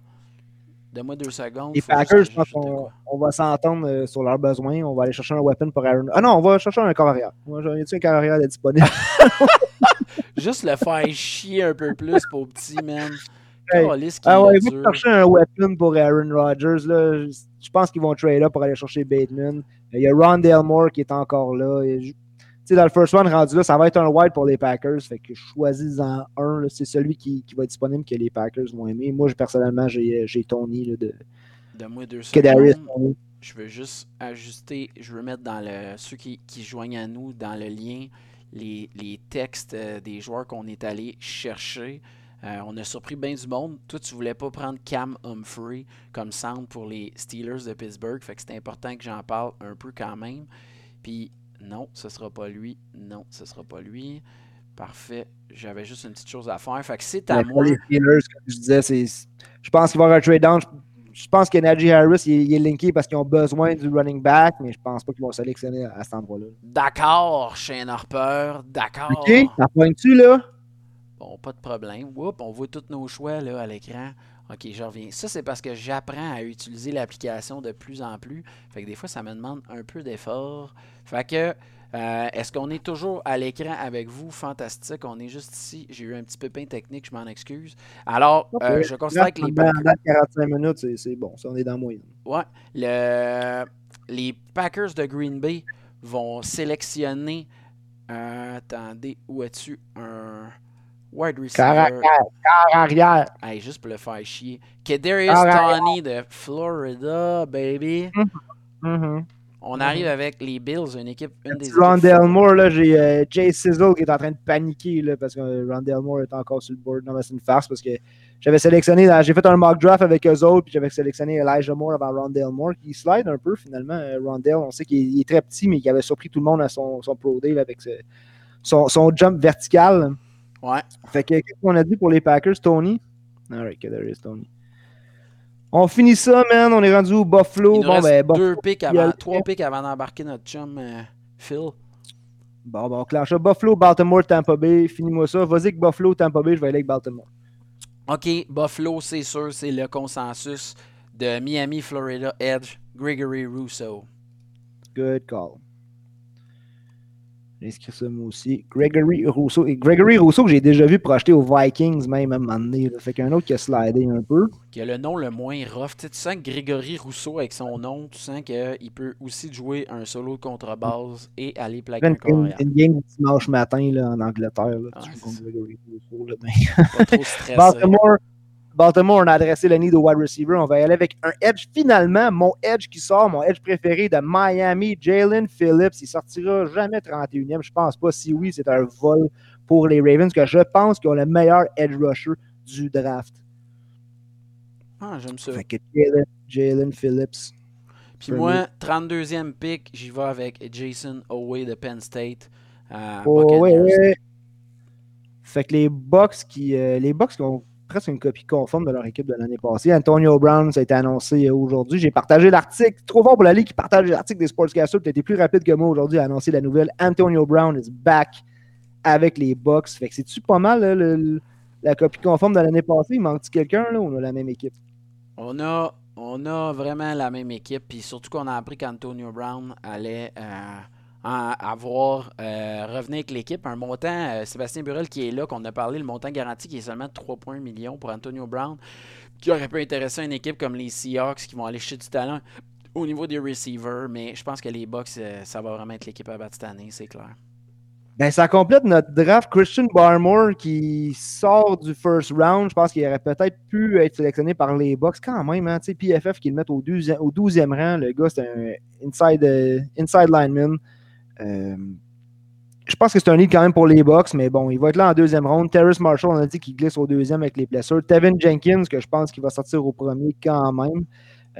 Donne-moi deux secondes. Les Packers, je pense qu'on on va s'entendre euh, sur leurs besoins. On va aller chercher un weapon pour Aaron. Ah non, on va chercher un corps arrière. Moi, j'en ai-tu un corps arrière de disponible? [LAUGHS] Juste le faire chier un peu plus pour petit, man. Hey. Qu'il Ah ouais, ils vont chercher un weapon pour Aaron Rodgers. Là. Je pense qu'ils vont trade là pour aller chercher Bateman. Il y a Ron Delmore qui est encore là. Et dans le first one rendu là, ça va être un wide pour les Packers. Fait que choisis-en un. C'est celui qui, qui va être disponible que les Packers vont aimer. Moi, je- personnellement, j'ai Tony là, de Donne-moi deux Kadarius secondes. Je veux juste ajuster, je veux mettre dans le ceux qui, qui joignent à nous dans le lien les, les textes euh, des joueurs qu'on est allé chercher. Euh, on a surpris bien du monde. Toi, tu voulais pas prendre Cam Humphrey comme centre pour les Steelers de Pittsburgh. Fait que c'est important que j'en parle un peu quand même. Puis non, ce sera pas lui. Non, ce sera pas lui. Parfait. J'avais juste une petite chose à faire. Fait que c'est à moi. pour les Steelers, comme je disais. Je pense qu'il va y avoir un trade down. Je, pense que Najee Harris il, est- il est linké parce qu'ils ont besoin du running back, mais je pense pas qu'ils vont sélectionner à, à cet endroit-là. D'accord, Shane Harper. D'accord. OK? T'en poignes-tu là? Bon, pas de problème. Oups, on voit tous nos choix là, à l'écran. OK, je reviens. Ça, c'est parce que j'apprends à utiliser l'application de plus en plus. Fait que des fois, ça me demande un peu d'effort. Fait que, euh, est-ce qu'on est toujours à l'écran avec vous? Fantastique. On est juste ici. J'ai eu un petit pépin technique, je m'en excuse. Alors, euh, je considère que les Dans, Packers... dans 45 minutes, c'est- bon. Ça, on est dans la moyenne. Ouais. Le... Les Packers de Green Bay vont sélectionner. euh, attendez, où as-tu un wide receiver? Car arrière. Hey, juste pour le faire chier. Caractère. Tony de Florida, baby. Mhm. On arrive avec les Bills, une équipe, une des Rondell Moore, là, j'ai euh, Jay Sizzle qui est en train de paniquer là, parce que euh, Rondell Moore est encore sur le board. Non, mais c'est une farce parce que j'avais sélectionné, j'ai fait un mock draft avec eux autres, puis j'avais sélectionné Elijah Moore avant Rondell Moore qui slide un peu finalement. Euh, Rondell, on sait qu'il est, il très petit, mais qui avait surpris tout le monde à son, son Pro Day là, avec ce- son, son jump vertical. Ouais. Fait que qu'est-ce qu'on a dit pour les Packers, Tony? Alright, Kadarius Tony. On finit ça, man. On est rendu au Buffalo. Il nous bon, reste ben, deux Buffalo, a avant, trois picks avant d'embarquer notre chum euh, Phil. Bon, bon, on clenche. Buffalo, Baltimore, Tampa Bay. Finis-moi ça. Vas-y avec Buffalo, Tampa Bay, je vais aller avec Baltimore. OK, Buffalo, c'est sûr, c'est le consensus de Miami, Florida, Edge, Gregory Rousseau. Good call. J'ai inscrit ça moi aussi. Gregory Rousseau. Et Gregory Rousseau que j'ai déjà vu projeter aux Vikings même à un moment donné. là. Fait qu'un autre qui a slidé un peu. Qui a le nom le moins rough. Tu sais, tu sens que Grégory Rousseau, avec son nom, tu sens qu'il peut aussi jouer un solo de contrebasse et aller plaquer un Une, corps une, game dimanche matin là, en Angleterre. Là, Ah, tu. Gregory Rousseau. Là, ben. Pas trop stressé. Baltimore, Baltimore, on a adressé le need au wide receiver. On va y aller avec un edge. Finalement, mon edge qui sort, mon edge préféré de Miami, Jalen Phillips. Il sortira jamais 31e. Je pense pas. Si oui, c'est un vol pour les Ravens, que je pense qu'ils ont le meilleur edge rusher du draft. Ah, j'aime ça. Fait que Jalen, Jalen Phillips. Puis moi, 32e pick, j'y vais avec Jason Owe de Penn State. à Oh, ouais, ouais. Fait que les Bucks qui, euh, les Bucks qui ont presque une copie conforme de leur équipe de l'année passée. Antonio Brown, ça a été annoncé aujourd'hui. J'ai partagé l'article. Trop fort pour la ligue qui partage l'article des Sportscasters. Tu été plus rapide que moi aujourd'hui à annoncer la nouvelle. Antonio Brown is back avec les Bucks. Fait que c'est-tu pas mal le- la copie conforme de l'année passée? Il manque-tu quelqu'un là on a la même équipe? On a, on a vraiment la même équipe, puis surtout qu'on a appris qu'Antonio Brown allait euh, en- avoir euh, revenir avec l'équipe. Un montant, euh, Sébastien Burel qui est là, qu'on a parlé, le montant garanti qui est seulement de 3,1 millions pour Antonio Brown, qui aurait pu intéresser une équipe comme les Seahawks qui vont aller chercher du talent au niveau des receivers, mais je pense que les Bucks, euh, ça va vraiment être l'équipe à battre cette année, c'est clair. Ben, ça complète notre draft. Christian Barmore qui sort du first round. Je pense qu'il aurait peut-être pu être sélectionné par les Bucks quand même. Hein, PFF qui le met au 12e, au 12e rang. Le gars, c'est un inside, euh, inside lineman. Euh, je pense que c'est un lead quand même pour les Bucks, mais bon, il va être là en deuxième ronde. Terrace Marshall, on a dit qu'il glisse au deuxième avec les blessures. Tevin Jenkins, que je pense qu'il va sortir au premier quand même.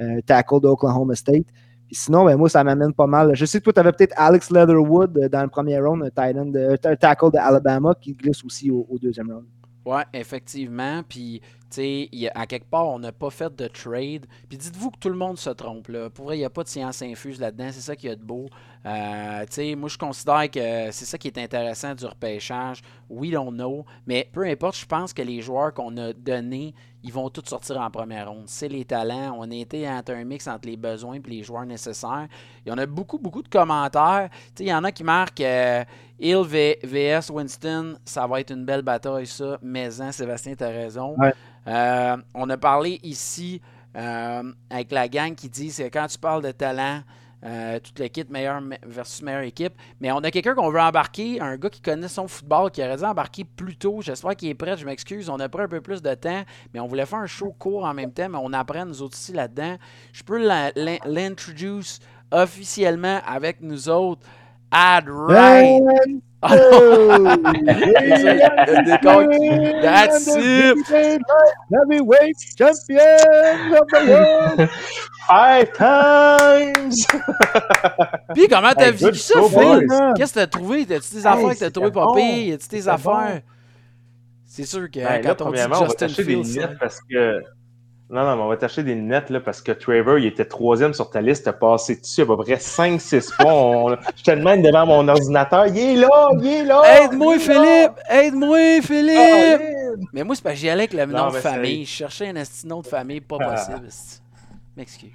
Euh, tackle d'Oklahoma State. Sinon, ben, moi, ça m'amène pas mal. Je sais que toi, tu avais peut-être Alex Leatherwood euh, dans le premier round, un, tight end de- un tackle d'Alabama qui glisse aussi au, deuxième round. Ouais, effectivement. Puis, tu sais, y à quelque part, on n'a pas fait de trade. Puis, dites-vous que tout le monde se trompe. Là. Pour vrai, il n'y a pas de science infuse là-dedans. C'est ça qui a de beau. Euh, moi, je considère que c'est ça qui est intéressant du repêchage. Oui, on know. Mais peu importe, je pense que les joueurs qu'on a donnés, ils vont tous sortir en première ronde. C'est les talents. On a été entre un mix entre les besoins et les joueurs nécessaires. Il y en a beaucoup, beaucoup de commentaires. Tu sais, il y en a qui marquent euh, Hill VS Winston. Ça va être une belle bataille, ça. Mais, hein, Sébastien, tu as raison. Ouais. Euh, on a parlé ici euh, avec la gang qui dit c'est quand tu parles de talent, euh, toute l'équipe meilleure me- versus meilleure équipe. Mais on a quelqu'un qu'on veut embarquer, un gars qui connaît son football, qui aurait dû embarquer plus tôt. J'espère qu'il est prêt, je m'excuse. On a pris un peu plus de temps, mais on voulait faire un show court en même temps, mais on apprend nous autres aussi là-dedans. Je peux la- l'in- l'introduce officiellement avec nous autres. Ad Right. Ah. Le décompte That's it. Heavyweight champion of the world! Five times! Puis comment t'as Hey, good ça, Phil? Qu'est-ce que t'as trouvé? T'as-tu des affaires que t'as trouvé c'était pas pire? Y a-tu des affaires? C'est sûr que Ben, quand on dit Justin Fields, ça- parce que. Non, non, mais on va t'acheter des lunettes là, parce que Trevor, il était troisième sur ta liste, t'as passé dessus à peu près 5-6 fois. On- Je te demande devant mon ordinateur, il est là, il est là! Aide-moi! Philippe! Aide-moi, Philippe! Mais moi, c'est parce que j'y allais avec le Non, nom de famille. Je cherchais un nom de famille, pas Ah. possible. M'excuse.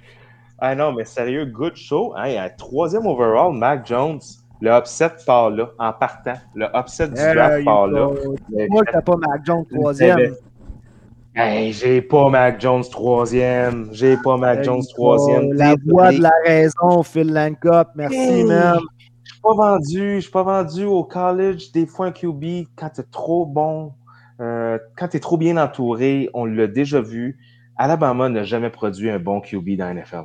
Ah non, mais sérieux, good show. Hein, à troisième overall, Mac Jones, le upset part là, en partant. Le upset du There draft part là. Moi, t'as pas Mac Jones troisième. Hey, j'ai pas Mac Jones troisième. J'ai pas Mac Jones troisième. La voix de la raison, Phil Lancop. Merci, Hey, man. Je suis pas vendu. Je suis pas vendu au college. Des fois, un QB, quand t'es trop bon, euh, quand t'es trop bien entouré, on l'a déjà vu. Alabama n'a jamais produit un bon QB dans la NFL.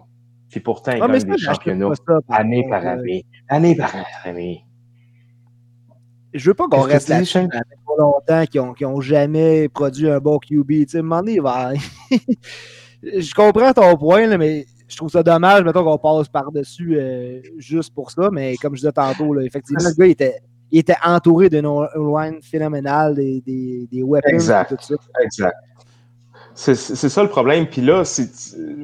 Puis pourtant, il Ah, gagne des championnats ça, année par euh. année. Année par année. Je veux pas qu'on reste là-dessus fait trop longtemps qu'ils ont, qu'ils ont jamais produit un bon QB. Tu sais, donné, va- [LAUGHS] je comprends ton point, là, mais je trouve ça dommage, mettons qu'on passe par-dessus euh, juste pour ça. Mais comme je disais tantôt, là, effectivement, le gars il était, il était entouré d'une line phénoménale, des, des, des weapons Exact. et tout ça. Exact. C'est ça le problème. Puis là,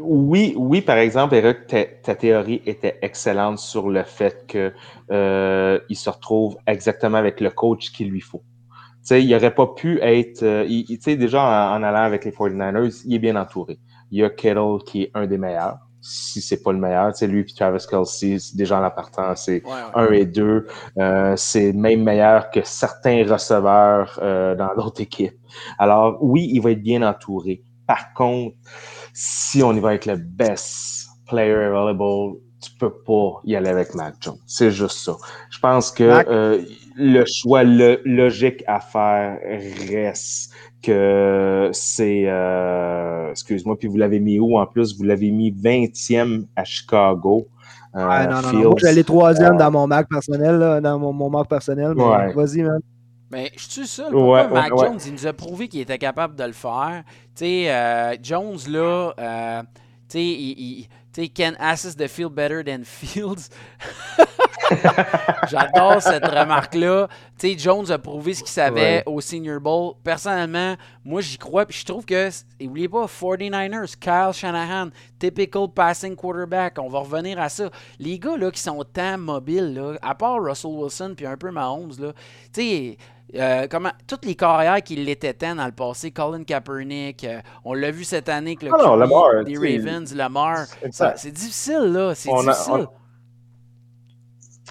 oui, oui, par exemple, Eric, ta, ta théorie était excellente sur le fait que euh, se retrouve exactement avec le coach qu'il lui faut. Tu sais, il n'aurait pas pu être. euh, tu sais, déjà en, en allant avec les 49ers, il est bien entouré. Il y a Kittle qui est un des meilleurs. Si c'est pas le meilleur, tu sais, lui puis Travis Kelsey, déjà en partant, c'est Ouais, ouais. un et deux. Euh, c'est même meilleur que certains receveurs euh, dans l'autre équipe. Alors, oui, il va être bien entouré. Par contre, si on y va avec le best player available, tu peux pas y aller avec Mac Jones. C'est juste ça. Je pense que Mac- euh, le choix le- logique à faire reste que c'est... euh, excuse-moi, puis vous l'avez mis où? En plus? Vous l'avez mis 20e à Chicago. Euh, Ah, non, non, non. Fields. Moi, j'allais troisième Euh, dans mon Mac personnel, là, dans mon, mon Mac personnel. Mais Ouais. vas-y, man. Mais je suis seul. Pourquoi Ouais, Mac ouais. Jones, il nous a prouvé qu'il était capable de le faire? Tu sais, euh, Jones, là, euh, tu sais, il, il- tu sais, can assist the field better than Fields. [LAUGHS] J'adore cette remarque-là. Tu sais, Jones a prouvé ce qu'il savait Ouais. au Senior Bowl. Personnellement, moi, j'y crois. Puis je trouve que, et n'oubliez pas, 49ers, Kyle Shanahan, typical passing quarterback. On va revenir à ça. Les gars là, qui sont tant mobiles, là, à part Russell Wilson puis un peu Mahomes, là, tu sais, euh, comment, toutes les carrières qui l'étaient dans le passé, Colin Kaepernick, euh, on l'a vu cette année avec le Ah non, Lamar, des Ravens, Lamar. C'est difficile, là. C'est On difficile.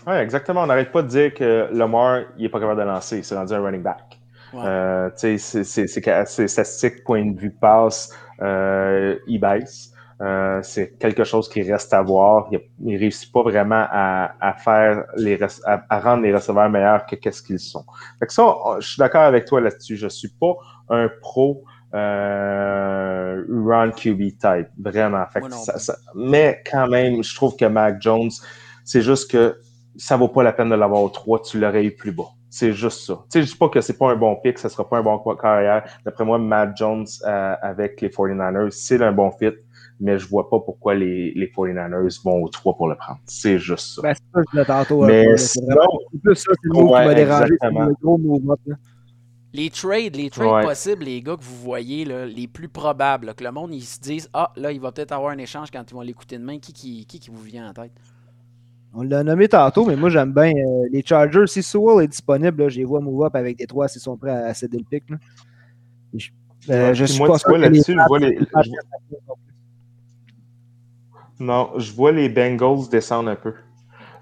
Oui, exactement. On n'arrête pas de dire que Lamar, il n'est pas capable de lancer. C'est rendu un running back. Euh, c'est- que- statistiques, point de vue passe, euh, il baisse. Euh, c'est quelque chose qui reste à voir. Il ne réussit pas vraiment à, à faire les à, à rendre les receveurs meilleurs que qu'est-ce qu'ils sont. Fait que ça, on- je suis d'accord avec toi là-dessus. Je suis pas un pro euh, run QB type, vraiment. Fait que ça- ça- mais quand même, je trouve que Mac Jones, c'est juste que ça vaut pas la peine de l'avoir au 3, tu l'aurais eu plus bas. C'est juste ça. Tu sais, je dis pas que c'est pas un bon pick, ça sera pas un bon carrière. D'après moi, Matt Jones euh, avec les 49ers, c'est un bon fit, mais je vois pas pourquoi les, les 49ers vont au 3 pour le prendre. C'est juste ça. Ben, c'est ça que je tantôt. un Mais. C'est plus ça, c'est le mot qui m'a dérangé. C'est exactement. le gros là. Les trades, les trades Ouais. possibles, les gars que vous voyez, là, les plus probables, là, que le monde, ils se disent Ah, là, il va peut-être avoir un échange quand ils vont l'écouter demain. Qui qui, qui qui vous vient en tête? On l'a nommé tantôt, mais moi j'aime bien euh, les Chargers. Si Sewell est disponible, là, je les vois move up avec des trois s'ils sont prêts à céder le pic. là. Je, euh, puis suis moi, pas sûr là-dessus, je vois les- Non, je vois les Bengals descendre un peu.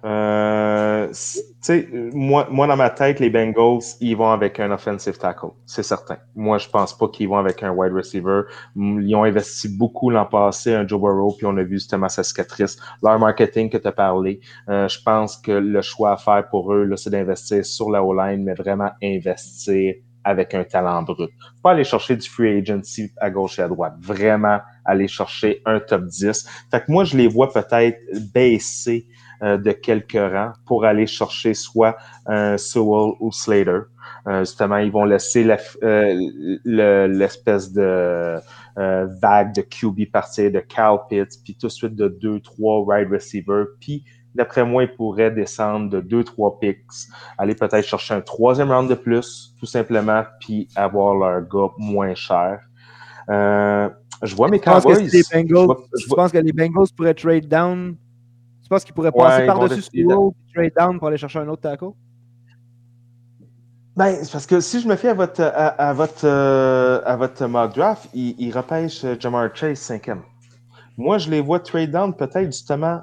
Euh, c- tu sais, moi, moi, dans ma tête, les Bengals, ils vont avec un offensive tackle. C'est certain. Moi, je pense pas qu'ils vont avec un wide receiver. Ils ont investi beaucoup l'an passé, un Joe Burrow, puis on a vu justement sa cicatrice. Leur marketing que tu as parlé, euh, je pense que le choix à faire pour eux, c'est d'investir sur la O-line, mais vraiment investir avec un talent brut. Pas aller chercher du free agency à gauche et à droite. Vraiment aller chercher un top 10. Fait que moi, je les vois peut-être baisser euh, de quelques rangs pour aller chercher soit un Sewell ou Slater. Euh, justement, ils vont laisser la- euh, le- l'espèce de euh, vague de QB partir de Cal Pitts, puis tout de suite de 2-3 wide receivers, puis d'après moi, ils pourraient descendre de 2-3 picks, aller peut-être chercher un troisième round de plus, tout simplement, puis avoir leur gars moins cher. Euh, je vois mes Cowboys. je je tu vois- penses que les Bengals pourraient trade down? Tu penses qu'ils pourraient passer ils par-dessus Sewell et trade down pour aller chercher un autre tackle? Ben, c'est parce que si je me fie à votre, à, à votre, euh, à votre mock draft, il, il repêche euh, Jamar Chase cinquième. Moi, je les vois trade down peut-être justement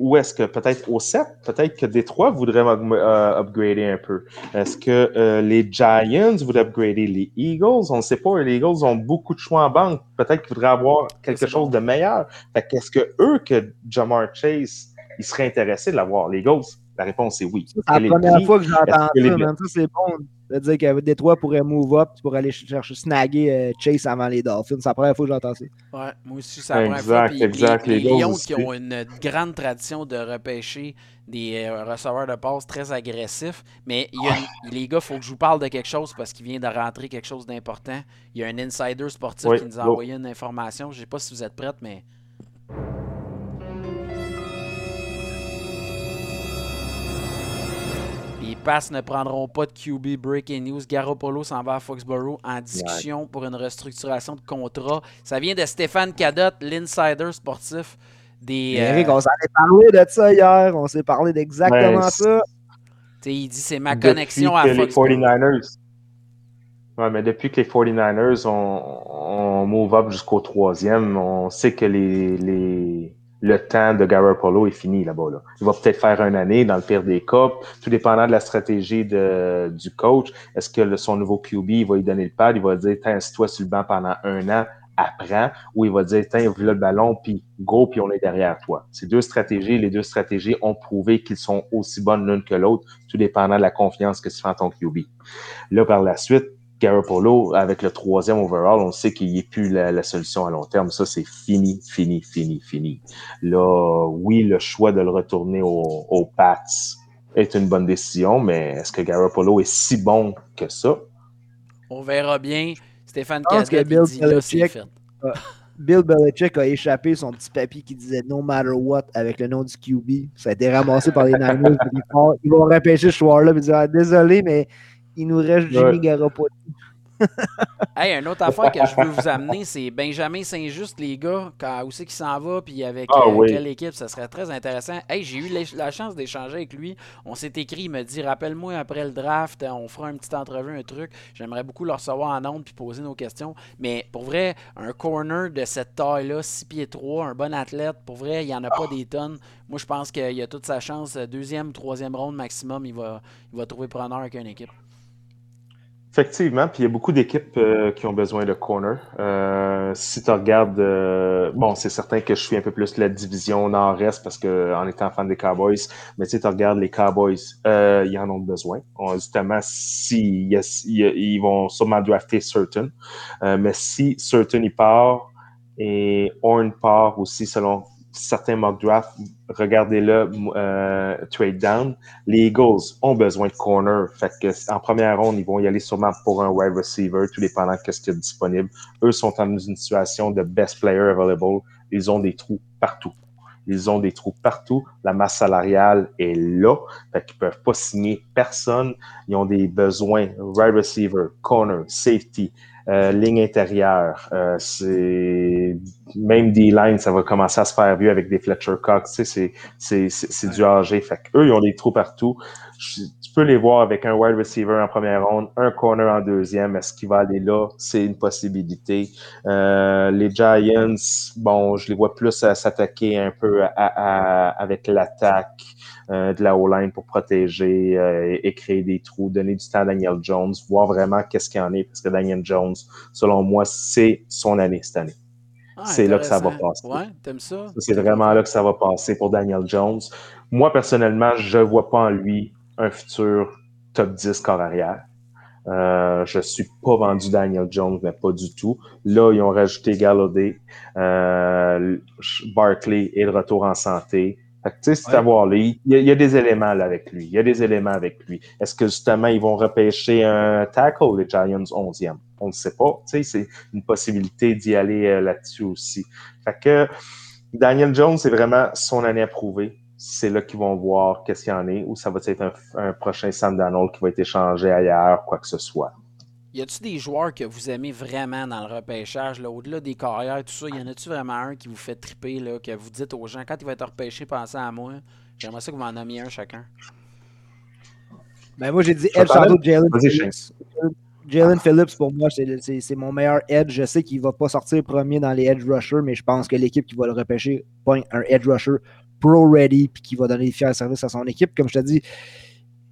où est-ce que peut-être au 7, peut-être que Détroit voudrait euh, upgrader un peu. Est-ce que euh, les Giants voudraient upgrader les Eagles? On ne sait pas. Les Eagles ont beaucoup de choix en banque. Peut-être qu'ils voudraient avoir quelque chose de meilleur. Fait qu'est-ce que eux, que Jamar Chase, ils seraient intéressés de l'avoir? Les Eagles? La réponse est oui. C'est la première prix? fois que j'entends ça, les- man? Ça, c'est bon de dire que Détroit pourrait move up pour aller chercher, snagger euh, Chase avant les Dolphins. C'est la première fois que j'entends ça. Ouais, moi aussi, c'est la première Exact, fois. Puis exact, Les, les les Lions aussi. qui ont une grande tradition de repêcher des euh, receveurs de passe très agressifs. Mais il y a une- les gars, il faut que je vous parle de quelque chose parce qu'il vient de rentrer quelque chose d'important. Il y a un insider sportif Oui, qui nous a go. envoyé une information. Je ne sais pas si vous êtes prêts, mais. Passes ne prendront pas de QB Breaking News. Garoppolo s'en va à Foxborough en discussion pour une restructuration de contrat. Ça vient de Stéphane Cadotte, l'insider sportif des. euh, Eric, on s'en est parlé de ça hier. On s'est parlé d'exactement ça. t'sais, il dit c'est ma Depuis connexion à les Foxborough. 49ers. Ouais, mais depuis que les 49ers ont, ont move up jusqu'au troisième, on sait que les, les, le temps de Garoppolo est fini là-bas. Là. Il va peut-être faire une année dans le pire des cas, tout dépendant de la stratégie du coach. Est-ce que son nouveau QB, va lui donner le pad, il va dire, tiens, toi sur le banc pendant un an, apprends, ou il va dire, tiens, ouvre le ballon, puis go, puis on est derrière toi. Ces deux stratégies, les deux stratégies ont prouvé qu'ils sont aussi bonnes l'une que l'autre, tout dépendant de la confiance que tu fais en ton QB. Là, par la suite, Garoppolo, avec le troisième overall, on sait qu'il n'est plus la, la solution à long terme. Ça, c'est fini, fini, fini, fini. Là, oui, le choix de le retourner au- aux Pats est une bonne décision, mais est-ce que Garoppolo est si bon que ça? On verra bien. Stéphane Je pense que Cadotte, il Bill dit Belichick, Bill Belichick a échappé son petit papier qui disait No matter what avec le nom du QB. Ça a été ramassé par les Niners. Ils [LAUGHS] vont- Ils vont repêcher ce joueur-là et dire ah, Désolé, mais il nous reste Jimmy Ouais. Garoppolo. [LAUGHS] Hey, une autre affaire que je veux vous amener, c'est Benjamin Saint-Just, les gars, quand, où c'est qu'il s'en va, puis avec Ah euh, oui. quelle équipe, ça serait très intéressant. Hey, j'ai eu la- la chance d'échanger avec lui. On s'est écrit, il me dit Rappelle-moi après le draft, on fera une petite entrevue, un truc. J'aimerais beaucoup le recevoir en ondes puis poser nos questions. Mais pour vrai, un corner de cette taille-là, 6 pieds 3, un bon athlète, pour vrai, il n'y en a pas des tonnes. Moi, je pense qu'il a toute sa chance. Deuxième ou troisième ronde maximum, il va, il va trouver preneur avec une équipe. Effectivement, puis il y a beaucoup d'équipes euh, qui ont besoin de corner. Euh, si tu regardes, euh, bon, c'est certain que je suis un peu plus la division nord-est parce que en étant fan des Cowboys, mais si tu regardes les Cowboys, euh, ils en ont besoin. Justement, si y y a- ils vont sûrement drafter Certain, Euh, mais si Certain il part et Horn part aussi selon certains mock drafts, regardez-le euh, trade down. Les Eagles ont besoin de corner. Fait que en première ronde, ils vont y aller sûrement pour un wide receiver, tout dépendant de ce qu'il y a disponible. Eux sont dans une situation de best player available. Ils ont des trous partout. Ils ont des trous partout. La masse salariale est là. Fait qu'ils peuvent pas signer personne. Ils ont des besoins wide receiver, corner, safety, euh, ligne intérieure. Euh, c'est même D-line, ça va commencer à se faire vieux avec des Fletcher Cox. Tu sais, c'est du âgé. Fait qu'eux, ils ont des trous partout. tu peux les voir avec un wide receiver en première ronde, un corner en deuxième. Est-ce qu'il va aller là? C'est une possibilité. Euh, les Giants, bon, je les vois plus s'attaquer un peu à- avec l'attaque euh, de la O-line pour protéger euh, et, et créer des trous, donner du temps à Daniel Jones, voir vraiment qu'est-ce qu'il en est, parce que Daniel Jones, selon moi, c'est son année cette année. Ah, c'est là que ça va passer. Ouais, t'aimes ça? C'est vraiment là que ça va passer pour Daniel Jones. Moi, personnellement, je ne vois pas en lui un futur top 10 corps arrière. Euh, je suis pas vendu Daniel Jones, mais pas du tout. Là, ils ont rajouté Galladay. Euh, Barkley est de retour en santé. Fait que, tu sais, c'est à voir. là. Il y, a, il y a des éléments là, avec lui. Il y a des éléments avec lui. Est-ce que justement, ils vont repêcher un tackle, les Giants 11e? On ne sait pas. Tu sais, c'est une possibilité d'y aller euh, là-dessus aussi. Fait que Daniel Jones, c'est vraiment son année à prouver. C'est là qu'ils vont voir qu'est-ce qu'il y en est, ou ça va être un, un prochain Sam Darnold qui va être échangé ailleurs, quoi que ce soit. Y a-tu des joueurs que vous aimez vraiment dans le repêchage, là, au-delà des carrières, tout ça? Y en a-tu vraiment un qui vous fait triper, là, que vous dites aux gens, quand il va être repêché, pensez à moi? J'aimerais ça que vous m'en nommiez un chacun. Ben, moi, j'ai dit tantôt, donne. Jalen Phillips. Jalen Phillips, pour moi, c'est le- c'est c'est mon meilleur edge. Je sais qu'il ne va pas sortir premier dans les edge rushers, mais je pense que l'équipe qui va le repêcher, pogne un edge rusher pro-ready, puis qui va donner des fiers services à son équipe. Comme je te dis,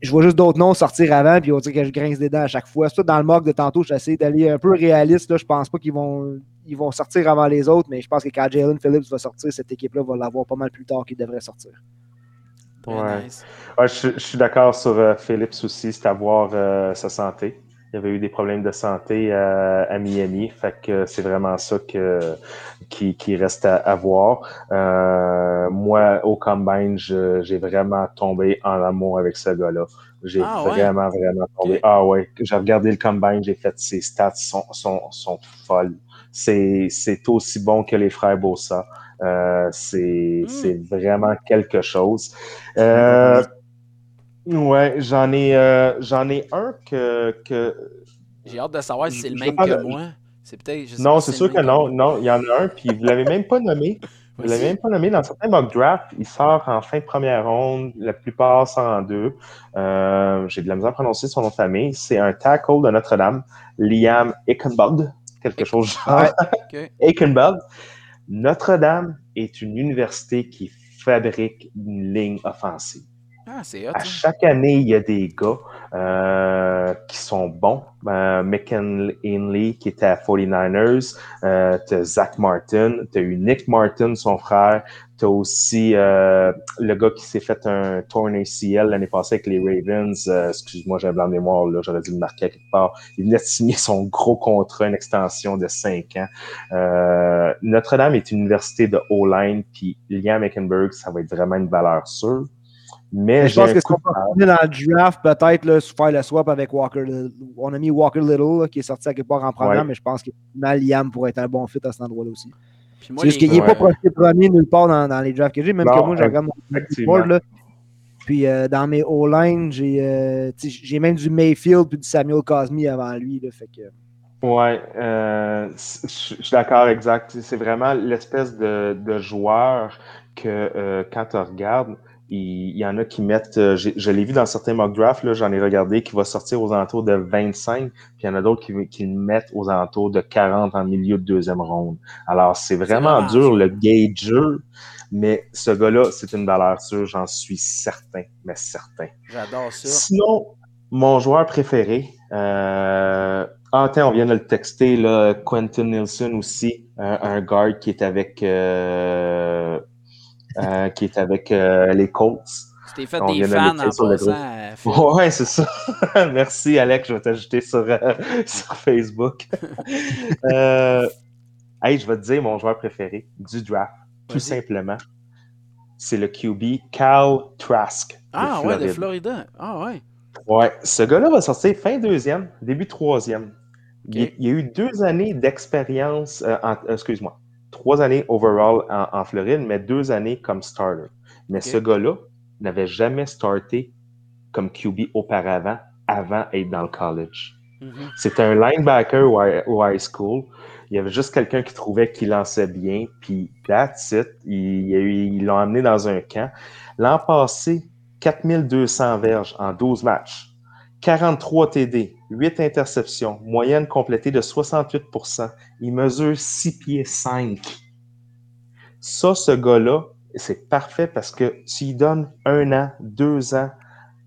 je vois juste d'autres noms sortir avant, puis on dirait que je grince des dents à chaque fois. Ça, dans le mock de tantôt, j'essaie d'aller un peu réaliste. Là. Je pense pas qu'ils vont, ils vont sortir avant les autres, mais je pense que quand Jalen Phillips va sortir, cette équipe-là va l'avoir pas mal plus tard qu'il devrait sortir. Ouais. nice. Ouais, je, je suis d'accord sur euh, Phillips aussi, c'est à voir euh, sa santé. Il y avait eu des problèmes de santé à Miami, fait que c'est vraiment ça que, qui, qui reste à, à voir. Euh, moi, au combine, j'ai vraiment tombé en amour avec ce gars-là. J'ai Ah ouais? vraiment, vraiment tombé. Ah ouais, j'ai regardé le combine, j'ai fait ses stats sont, sont, sont folles. C'est, c'est aussi bon que les frères Bossa. Euh, c'est, Hmm. c'est vraiment quelque chose. Euh, ouais, j'en ai, euh, j'en ai un que, que J'ai hâte de savoir si c'est le même que de- moi. C'est peut-être. non, c'est sûr que non. Non, il y en a un, puis vous l'avez même pas nommé. [LAUGHS] Vous l'avez même pas nommé. Dans certains mock drafts, il sort en fin de première ronde. La plupart sortent en deux. Euh, J'ai de la misère à prononcer son nom de famille. C'est un tackle de Notre-Dame, Liam Eichenbald. Quelque chose genre. [LAUGHS] Notre-Dame est une université qui fabrique une ligne offensive. Ah, c'est hot. À chaque année, il y a des gars euh, qui sont bons. Euh, McKinley, qui était à 49ers. Euh, t'as Zach Martin. T'as eu Nick Martin, son frère. T'as aussi euh, le gars qui s'est fait un torn ACL l'année passée avec les Ravens. Euh, Excuse-moi, j'ai un blanc de mémoire. là, J'aurais dû le marquer à quelque part. Il venait de signer son gros contrat, une extension de 5 ans. Euh, Notre-Dame est une université de O-line. Puis Liam Eckenberg, ça va être vraiment une valeur sûre. Mais, Mais je pense que si on peut dans le draft, peut-être faire le swap avec Walker Little. On a mis Walker Little là, qui est sorti à quelque part en première, Ouais. mais je pense que Liam pourrait être un bon fit à cet endroit-là aussi. C'est juste qu'il n'est Ouais. pas projeté premier nulle part dans, dans les drafts que j'ai, même Non, que moi, je regarde mon board, là. Puis euh, dans mes O-line, j'ai euh, j'ai même du Mayfield puis du Samuel Cosme avant lui. Là, fait que... Ouais, euh, je je suis d'accord, exact. C'est vraiment l'espèce de, de joueur que euh, quand tu regardes, il, y en a qui mettent, euh, je l'ai vu dans certains mock drafts, là, j'en ai regardé, qui va sortir aux alentours de 25, puis il y en a d'autres qui, qui le mettent aux alentours de 40 en milieu de deuxième ronde. Alors, c'est vraiment, dur, le gauge, mais ce gars-là, c'est une valeur sûre, j'en suis certain, mais certain. J'adore ça. Sinon, mon joueur préféré, euh, ah, tiens, on vient de le texter, là, Quentin Nielsen aussi, un, un guard qui est avec, euh, euh, qui est avec euh, les Colts. Tu t'es fait On des de fans l'écrire en passant. euh. Ouais, c'est ça. [LAUGHS] Merci, Alex. Je vais t'ajouter sur, [LAUGHS] sur Facebook. [LAUGHS] hey, je vais te dire mon joueur préféré du draft, tout simplement. C'est le QB Cal Trask. de Ah ouais, de. Florida. Ah ouais. Ouais, ce gars-là va sortir fin deuxième, début troisième. Il, il y a eu deux années d'expérience, en- euh, excuse-moi, trois années overall en, en Floride, mais deux années comme starter. Mais ce gars-là n'avait jamais starté comme QB auparavant, avant d'être dans le college. Mhm. C'était un linebacker au, hi- au high school. Il y avait juste quelqu'un qui trouvait qu'il lançait bien, puis that's it. Ils l'ont amené dans un camp. L'an passé, 4200 verges en 12 matchs, 43 TD, 8 interceptions, moyenne complétée de 68% Il mesure 6 pieds 5. Ça, ce gars-là, c'est parfait parce que tu lui donnes un an, deux ans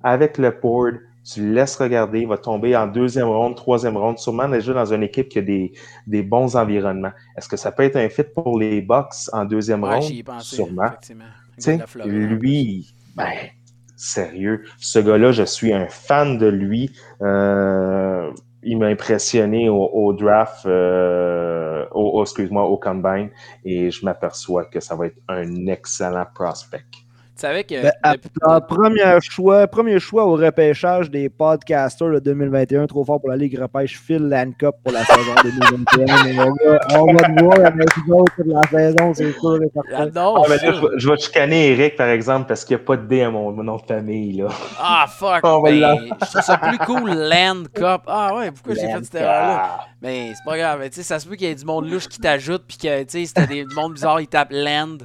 avec le board, tu le laisses regarder, il va tomber en deuxième ronde, troisième ronde, sûrement déjà dans une équipe qui a des, des bons environnements. Est-ce que ça peut être un fit pour les Bucks en deuxième Ouais, ronde? pensé, sûrement. lui, ben, sérieux, ce gars-là, je suis un fan de lui. Euh, il m'a impressionné au, draft, euh, au, au- excuse-moi, au combine, et je m'aperçois que ça va être un excellent prospect. Tu savais que. Ben, à- premier choix, premier choix au repêchage des podcasters de 2021, trop fort pour la Ligue repêche Phil Landcup pour la saison 2021. Mais on, va, on va te voir avec les autres de la saison, c'est sûr certain. J'adore Ah, ben là, je, vais- je vais chicaner Eric, par exemple, parce qu'il n'y a pas de D à mon, mon nom de famille. Là. Ah, fuck! On va ben, l'en- je trouve ça plus cool, Land Cup. Ah ouais, pourquoi j'ai fait cette erreur-là? Mais c'est pas grave. Tu sais, ça se peut qu'il y ait du monde louche qui t'ajoute, puis que, tu sais, c'était des- du monde bizarre, il tape Land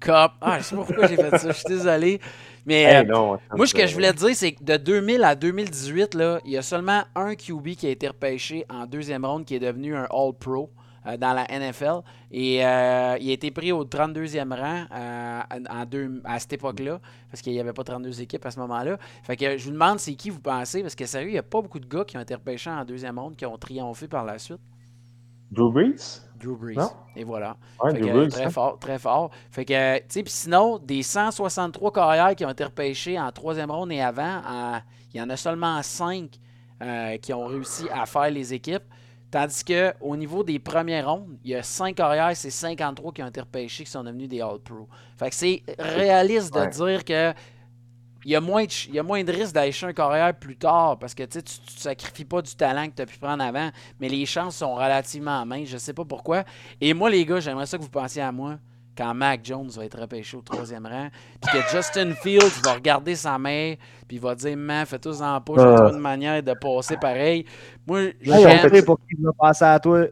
Cup. Ah, je sais pas pourquoi j'ai fait ça, je suis désolé. Mais Hey, euh, non, moi, ce que je voulais te dire, c'est que de 2000 à 2018, là, il y a seulement un QB qui a été repêché en deuxième ronde qui est devenu un All-Pro. euh, dans la NFL. Et euh, il a été pris au 32e rang euh, en deux- à cette époque-là, parce qu'il n'y avait pas 32 équipes à ce moment-là. Fait que je vous demande c'est qui vous pensez, parce que sérieux, il n'y a pas beaucoup de gars qui ont été repêchés en deuxième ronde qui ont triomphé par la suite. Drew Brees? Drew Brees. Non? Et voilà. Ouais, Fait Drew que, Brees, très hein. fort, très fort. Fait que, tu sais, puis sinon, des 163 carrières qui ont été repêchés en troisième ronde et avant, il y en a seulement 5 qui ont réussi à faire les équipes. Tandis que au niveau des premières rondes, il y a 5 carrières, c'est 53 qui ont été repêchés qui sont devenus des All-Pro. Fait que c'est réaliste de Ouais. dire que il y, a moins de, il y a moins de risque d'aller chercher un carrière plus tard parce que tu sais, tu ne sacrifies pas du talent que tu as pu prendre avant, mais les chances sont relativement minces. Je sais pas pourquoi. Et moi, les gars, j'aimerais ça que vous pensiez à moi quand Mac Jones va être repêché au troisième rang, puis que Justin Fields va regarder sa mère, puis il va dire Man, fais-toi en pas, j'ai Ah. trouvé une manière de passer pareil. Moi, j'aime. pour qui je vais passer à toi?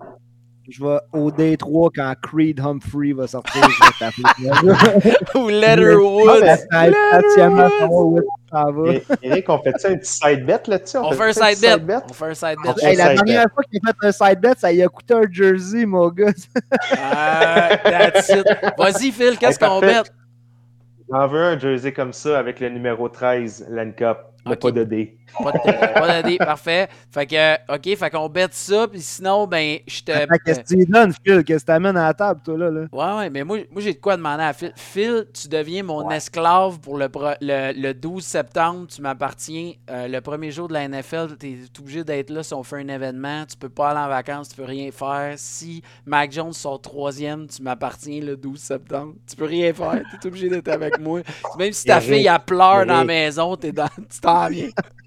Je vais au D3 quand Creed Humphrey va sortir. Je vais t'appeler. [LAUGHS] Ou Letterwood. Et- Eric, on fait ça un petit side bet là-dessus? On fait un side bet. On fait un side bet. Hey, la side dernière bet. fois qu'il a fait un side bet, ça lui a coûté un jersey, mon gars. Ah, that's it. Vas-y, Phil, qu'est-ce Hey, qu'on bet? J'en veux un jersey comme ça avec le numéro 13, Land Cup, mais Ok. pas de D. Pas de, pas parfait. Fait que, OK, fait qu'on bête ça, puis sinon, ben, je te. Qu'est-ce que tu donnes, Phil? Qu'est-ce que tu amènes à la table, toi, là? là? Ouais, ouais, mais moi, moi j'ai de quoi demander à Phil. Phil, tu deviens mon esclave pour le, le, le 12 septembre. Tu m'appartiens. Euh, le premier jour de la NFL, tu es obligé d'être là si on fait un événement. Tu peux pas aller en vacances, tu peux rien faire. Si Mac Jones sort troisième, tu m'appartiens le 12 septembre. Tu peux rien faire. Tu es obligé d'être avec moi. Même si ta fille elle pleure dans la maison, t'es dans, tu t'en viens. [LAUGHS]